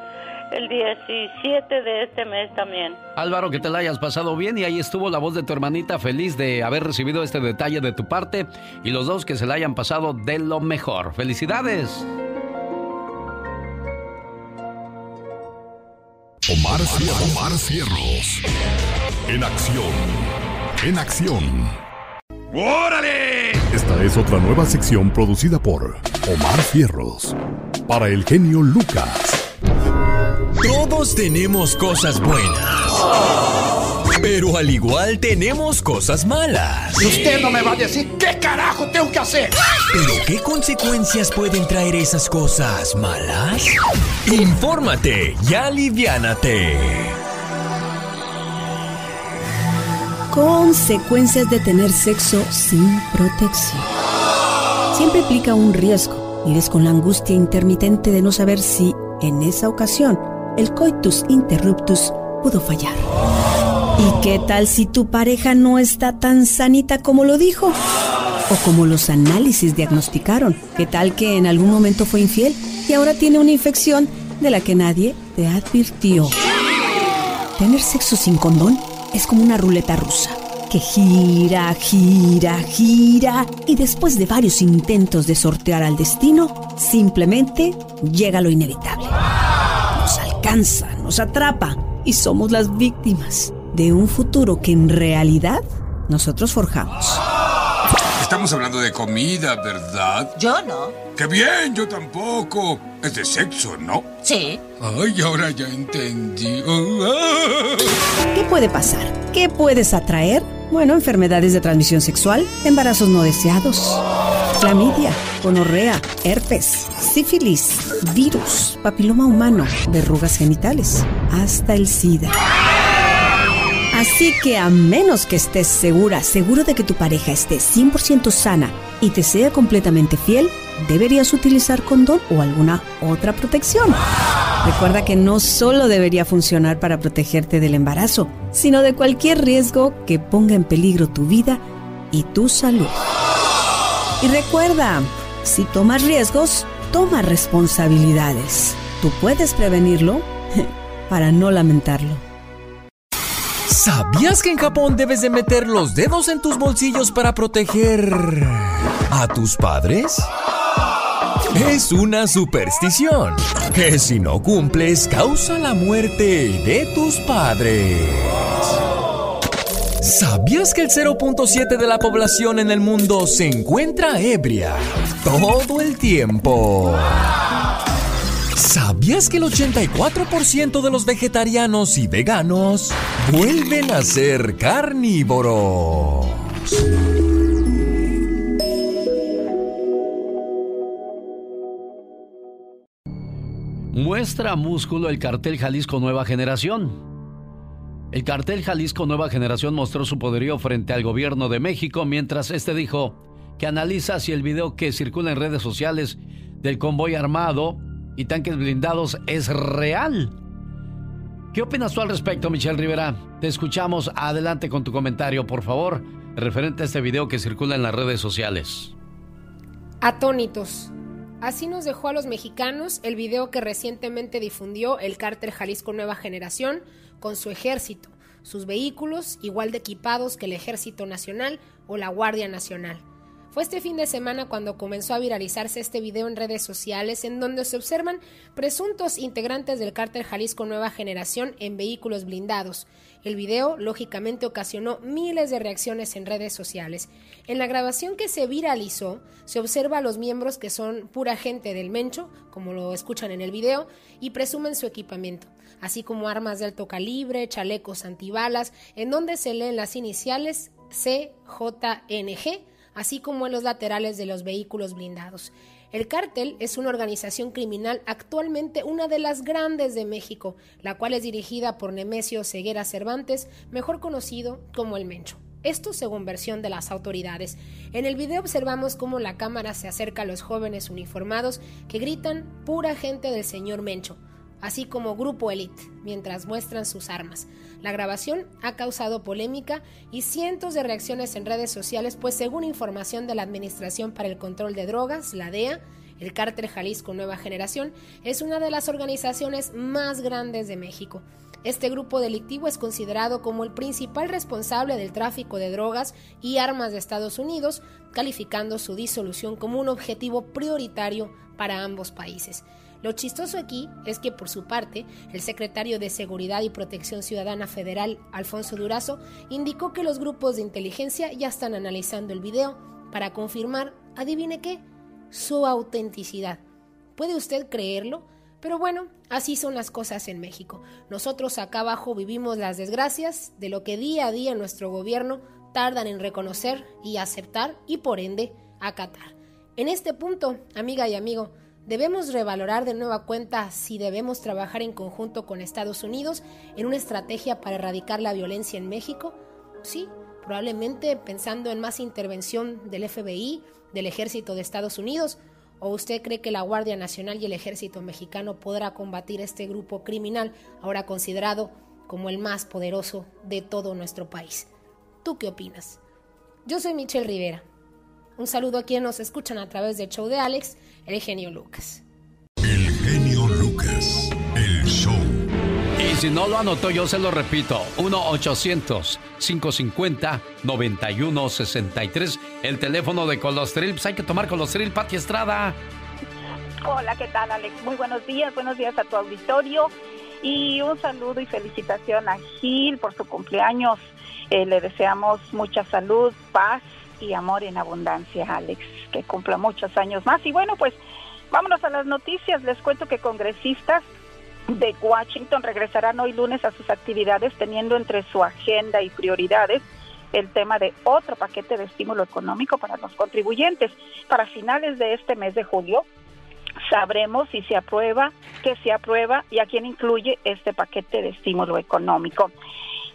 el 17 de este mes también. Álvaro, que te la hayas pasado bien y ahí estuvo la voz de tu hermanita feliz de haber recibido este detalle de tu parte y los dos que se la hayan pasado de lo mejor. ¡Felicidades! Omar. Omar Cierros. En acción. En acción. ¡Órale! Esta es otra nueva sección producida por Omar Fierros. Para el genio Lucas. Todos tenemos cosas buenas. Pero al igual tenemos cosas malas. Y usted no me va a decir qué carajo tengo que hacer. ¿Pero qué consecuencias pueden traer esas cosas malas? Infórmate y aliviánate. Consecuencias de tener sexo sin protección. Siempre implica un riesgo. Vives con la angustia intermitente de no saber si, en esa ocasión, el coitus interruptus pudo fallar. ¿Y qué tal si tu pareja no está tan sanita como lo dijo? O como los análisis diagnosticaron. ¿Qué tal que en algún momento fue infiel y ahora tiene una infección de la que nadie te advirtió? Tener sexo sin condón es como una ruleta rusa que gira, gira, gira y después de varios intentos de sortear al destino, simplemente llega lo inevitable. Nos alcanza, nos atrapa y somos las víctimas de un futuro que en realidad nosotros forjamos. Estamos hablando de comida, ¿verdad? Yo no. ¡Qué bien! Yo tampoco. Es de sexo, ¿no? Sí. Ay, ahora ya entendí. ¿Qué puede pasar? ¿Qué puedes atraer? Bueno, enfermedades de transmisión sexual, embarazos no deseados, clamidia, gonorrea, herpes, sífilis, virus, papiloma humano, verrugas genitales, hasta el SIDA. Así que a menos que estés segura, seguro de que tu pareja esté 100% sana y te sea completamente fiel, deberías utilizar condón o alguna otra protección. Recuerda que no solo debería funcionar para protegerte del embarazo, sino de cualquier riesgo que ponga en peligro tu vida y tu salud. Y recuerda, si tomas riesgos, toma responsabilidades. Tú puedes prevenirlo para no lamentarlo. ¿Sabías que en Japón debes de meter los dedos en tus bolsillos para proteger a tus padres? Es una superstición que si no cumples causa la muerte de tus padres. ¿Sabías que el 0.7 de la población en el mundo se encuentra ebria todo el tiempo? ¿Sabías que el 84% de los vegetarianos y veganos vuelven a ser carnívoros? Muestra músculo el cartel Jalisco Nueva Generación. El cartel Jalisco Nueva Generación mostró su poderío frente al gobierno de México mientras este dijo que analiza si el video que circula en redes sociales del convoy armado y tanques blindados es real. ¿Qué opinas tú al respecto, Michelle Rivera? Te escuchamos. Adelante con tu comentario, por favor, referente a este video que circula en las redes sociales. Atónitos. Así nos dejó a los mexicanos el video que recientemente difundió el cártel Jalisco Nueva Generación con su ejército, sus vehículos igual de equipados que el Ejército Nacional o la Guardia Nacional. Fue este fin de semana cuando comenzó a viralizarse este video en redes sociales en donde se observan presuntos integrantes del cártel Jalisco Nueva Generación en vehículos blindados. El video lógicamente ocasionó miles de reacciones en redes sociales. En la grabación que se viralizó se observa a los miembros que son pura gente del Mencho, como lo escuchan en el video, y presumen su equipamiento así como armas de alto calibre, chalecos antibalas, en donde se leen las iniciales CJNG, así como en los laterales de los vehículos blindados. El cártel es una organización criminal actualmente una de las grandes de México, la cual es dirigida por Nemesio Ceguera Cervantes, mejor conocido como el Mencho. Esto según versión de las autoridades. En el video observamos cómo la cámara se acerca a los jóvenes uniformados que gritan pura gente del señor Mencho así como Grupo Elite, mientras muestran sus armas. La grabación ha causado polémica y cientos de reacciones en redes sociales, pues según información de la Administración para el Control de Drogas, la DEA, el Cártel Jalisco Nueva Generación es una de las organizaciones más grandes de México. Este grupo delictivo es considerado como el principal responsable del tráfico de drogas y armas de Estados Unidos, calificando su disolución como un objetivo prioritario para ambos países. Lo chistoso aquí es que por su parte, el secretario de Seguridad y Protección Ciudadana Federal, Alfonso Durazo, indicó que los grupos de inteligencia ya están analizando el video para confirmar, adivine qué, su autenticidad. ¿Puede usted creerlo? Pero bueno, así son las cosas en México. Nosotros acá abajo vivimos las desgracias de lo que día a día nuestro gobierno tardan en reconocer y aceptar y por ende acatar. En este punto, amiga y amigo, Debemos revalorar de nueva cuenta si debemos trabajar en conjunto con Estados Unidos en una estrategia para erradicar la violencia en México. Sí, probablemente pensando en más intervención del FBI, del ejército de Estados Unidos, ¿O usted cree que la Guardia Nacional y el Ejército Mexicano podrá combatir este grupo criminal ahora considerado como el más poderoso de todo nuestro país? ¿Tú qué opinas? Yo soy Michelle Rivera. Un saludo a quienes nos escuchan a través del show de Alex el genio Lucas. El genio Lucas, el show. Y si no lo anotó, yo se lo repito. 1-800-550-9163. El teléfono de Colostril. Pues hay que tomar Colostril, Pati Estrada. Hola, ¿qué tal, Alex? Muy buenos días. Buenos días a tu auditorio. Y un saludo y felicitación a Gil por su cumpleaños. Eh, le deseamos mucha salud, paz y amor en abundancia, Alex. Que cumpla muchos años más. Y bueno, pues vámonos a las noticias. Les cuento que congresistas de Washington regresarán hoy lunes a sus actividades teniendo entre su agenda y prioridades el tema de otro paquete de estímulo económico para los contribuyentes. Para finales de este mes de julio sabremos si se aprueba, qué se aprueba y a quién incluye este paquete de estímulo económico.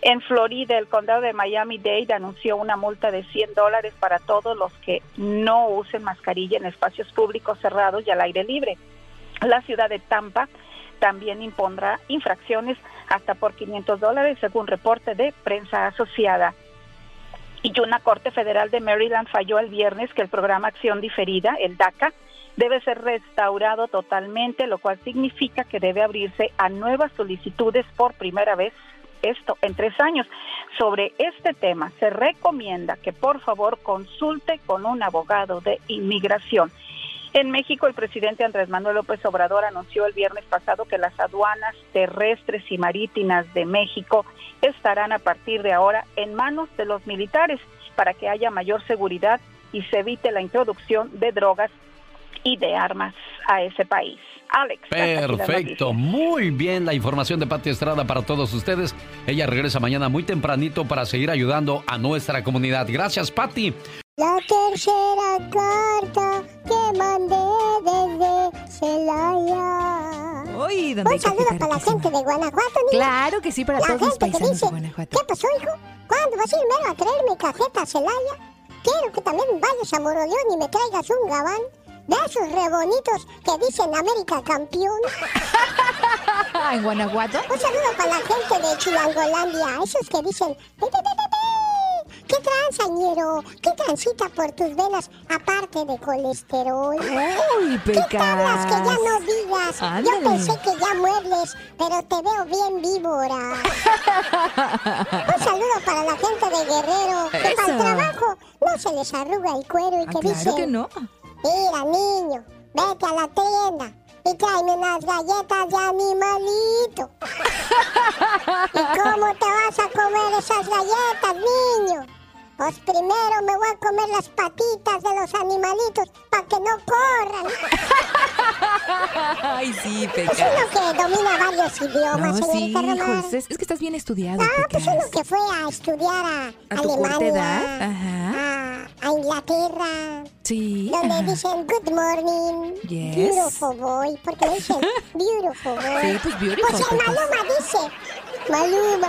En Florida, el condado de Miami-Dade anunció una multa de 100 dólares para todos los que no usen mascarilla en espacios públicos cerrados y al aire libre. La ciudad de Tampa también impondrá infracciones hasta por 500 dólares, según reporte de prensa asociada. Y una Corte Federal de Maryland falló el viernes que el programa Acción Diferida, el DACA, debe ser restaurado totalmente, lo cual significa que debe abrirse a nuevas solicitudes por primera vez esto en tres años. Sobre este tema se recomienda que por favor consulte con un abogado de inmigración. En México, el presidente Andrés Manuel López Obrador anunció el viernes pasado que las aduanas terrestres y marítimas de México estarán a partir de ahora en manos de los militares para que haya mayor seguridad y se evite la introducción de drogas y de armas a ese país. Alex. Perfecto, muy bien la información de Pati Estrada para todos ustedes. Ella regresa mañana muy tempranito para seguir ayudando a nuestra comunidad. Gracias, Pati. La tercera carta que mandé desde Celaya. Uy, Un saludo para la gente de Guanajuato, niña. Claro que sí, para la todos los paisanos dice, de Guanajuato. ¿Qué pasó, hijo? ¿Cuándo vas a ir mero a traerme cajeta a Celaya? Quiero que también vayas a Moroleón y me traigas un gabán de esos re bonitos que dicen América campeón. ¿En Guanajuato? Un saludo para la gente de Chilangolandia, esos que dicen. ¿qué transañero? ¿Qué transita por tus venas aparte de colesterol? Uy, ¿Qué tablas que ya Pecas. no digas? Yo Ándale. pensé que ya muebles, pero te veo bien víbora. Un saludo para la gente de Guerrero, que para el trabajo no se les arruga el cuero y Ah, que claro dicen... que no. Mira, niño, vete a la tienda y tráeme unas galletas de animalito. ¿Y cómo te vas a comer esas galletas, niño? Pues primero me voy a comer las patitas de los animalitos para que no corran. Ay, sí, Es Pecas. uno que domina varios idiomas, No, sí, señorita Román. hijos, es, es que estás bien estudiado, Ah, pues uno que fue a estudiar a, A tu corta Alemania, edad, ajá. A, a Inglaterra, Sí. donde ajá. dicen good morning, Yes. beautiful boy, porque le dicen beautiful boy. Sí, pues beautiful, Pues el. Maluma dice, Maluma,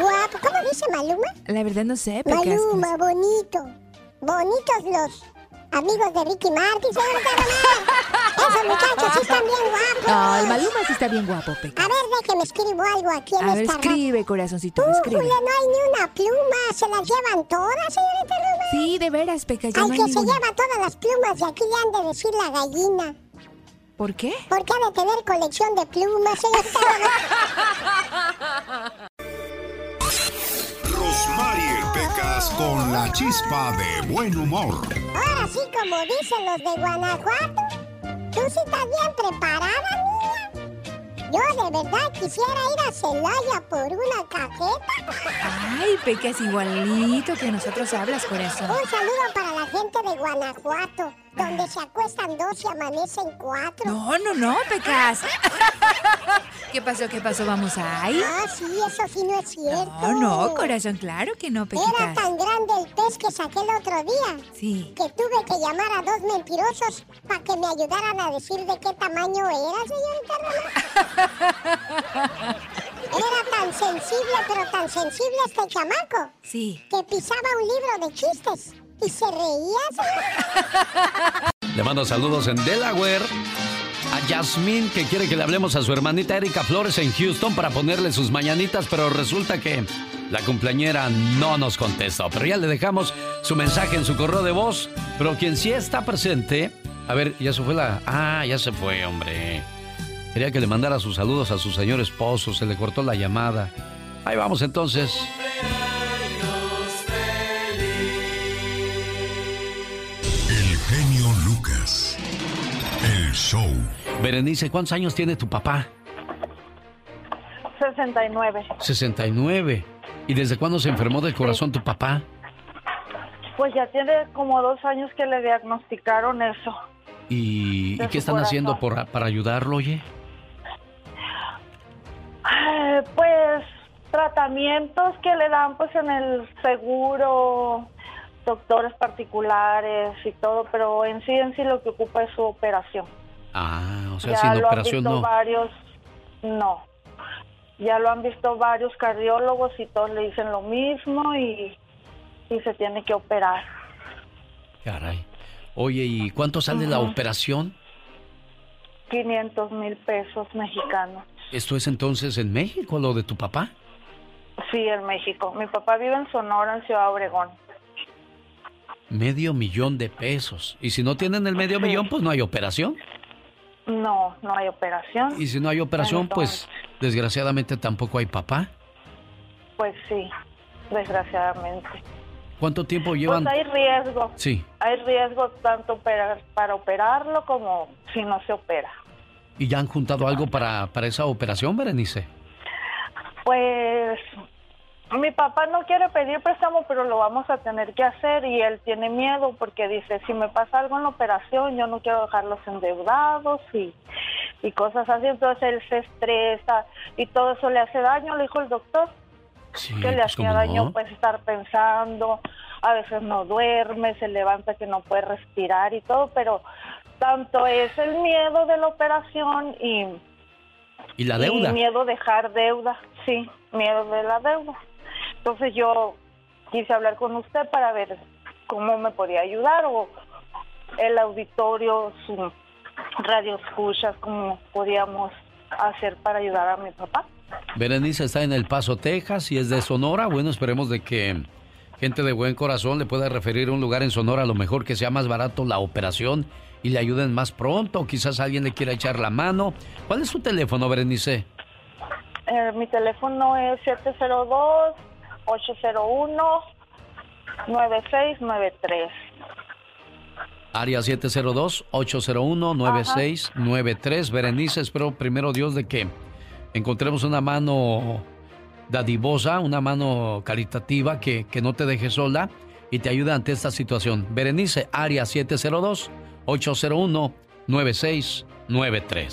guapo, ¿cómo dice Maluma? La verdad no sé. Maluma, bonito, bonitos los amigos de Ricky Martin, señorita Román. Esos muchachos sí están bien guapos. No, el Maluma sí está bien guapo, Pecas. A ver, déjeme escribo algo aquí en A ver, esta escribe, corazoncito, Újule, escribe. no hay ni una pluma, se las llevan todas, señorita Román. Sí, de veras, Pecas, ya Al no hay que se ninguna. lleva todas las plumas de aquí le han de decir la gallina. ¿Por qué? Porque ha de tener colección de plumas, señorita Rosmarie Pecas con la chispa de buen humor. Ahora sí, como dicen los de Guanajuato, tú sí estás bien preparada, niña. Yo de verdad quisiera ir a Celaya por una cajeta. Ay, Pecas, igualito que nosotros hablas, corazón. Un saludo para la gente de Guanajuato, donde se acuestan dos y amanecen cuatro. No, no, no, Pecas. ¿Qué pasó? ¿Qué pasó? ¿Vamos ahí? Ah, sí, eso sí no es cierto. No, no, corazón, claro que no, Era Pequitas. tan grande el pez que saqué el otro día Sí. que tuve que llamar a dos mentirosos para que me ayudaran a decir de qué tamaño era, señorita Román. Era tan sensible, pero tan sensible este chamaco, Sí. que pisaba un libro de chistes y se reía. Le mando saludos en Delaware a Yasmín que quiere que le hablemos a su hermanita Erika Flores en Houston para ponerle sus mañanitas, pero resulta que la cumpleañera no nos contestó. Pero ya le dejamos su mensaje en su correo de voz. Pero quien sí está presente, a ver, ya se fue la... Ah, ya se fue, hombre. Quería que le mandara sus saludos a su señor esposo, se le cortó la llamada. Ahí vamos entonces. Show. Berenice, ¿cuántos años tiene tu papá? 69. 69. ¿Y desde cuándo se enfermó del corazón tu papá? Pues ya tiene como dos años que le diagnosticaron eso. ¿Y, qué están haciendo por, para ayudarlo, oye? pues tratamientos que le dan pues en el seguro, doctores particulares y todo, pero en sí en sí lo que ocupa es su operación. Ah, o sea, sin operación no. varios, no. Ya lo han visto varios cardiólogos y todos le dicen lo mismo y, y se tiene que operar. Caray. Oye, ¿y cuánto sale la operación? 500 mil pesos mexicanos. ¿Esto es entonces en México, lo de tu papá? Sí, en México. Mi papá vive en Sonora, en Ciudad Obregón. Medio millón de pesos. ¿Y si no tienen el medio millón, pues no hay operación? No, no hay operación. Y si no hay operación, pues desgraciadamente tampoco hay papá. Pues sí, desgraciadamente. ¿Cuánto tiempo llevan? Pues hay riesgo. Sí. Hay riesgo tanto para, para operarlo como si no se opera. ¿Y ya han juntado algo para, para esa operación, Berenice? Pues mi papá no quiere pedir préstamo, pero lo vamos a tener que hacer y él tiene miedo porque dice, si me pasa algo en la operación, yo no quiero dejarlos endeudados y, y cosas así. Entonces él se estresa y todo eso le hace daño, le dijo el doctor. que le pues, hacía daño pues estar pensando, a veces no duerme, se levanta que no puede respirar y todo, pero tanto es el miedo de la operación y... ¿Y la deuda? Y miedo dejar deuda, sí, miedo de la deuda. Entonces yo quise hablar con usted para ver cómo me podía ayudar o el auditorio, su radio escuchas, cómo podíamos hacer para ayudar a mi papá. Berenice está en El Paso, Texas y es de Sonora. Bueno, esperemos de que gente de buen corazón le pueda referir un lugar en Sonora, a lo mejor que sea más barato la operación y le ayuden más pronto. Quizás alguien le quiera echar la mano. ¿Cuál es su teléfono, Berenice? Eh, mi teléfono es 702-801-9693. Área 702-801-9693. Berenice, espero primero Dios de que encontremos una mano dadivosa, una mano caritativa que, no te deje sola y te ayude ante esta situación. Berenice, área 702 801 9693.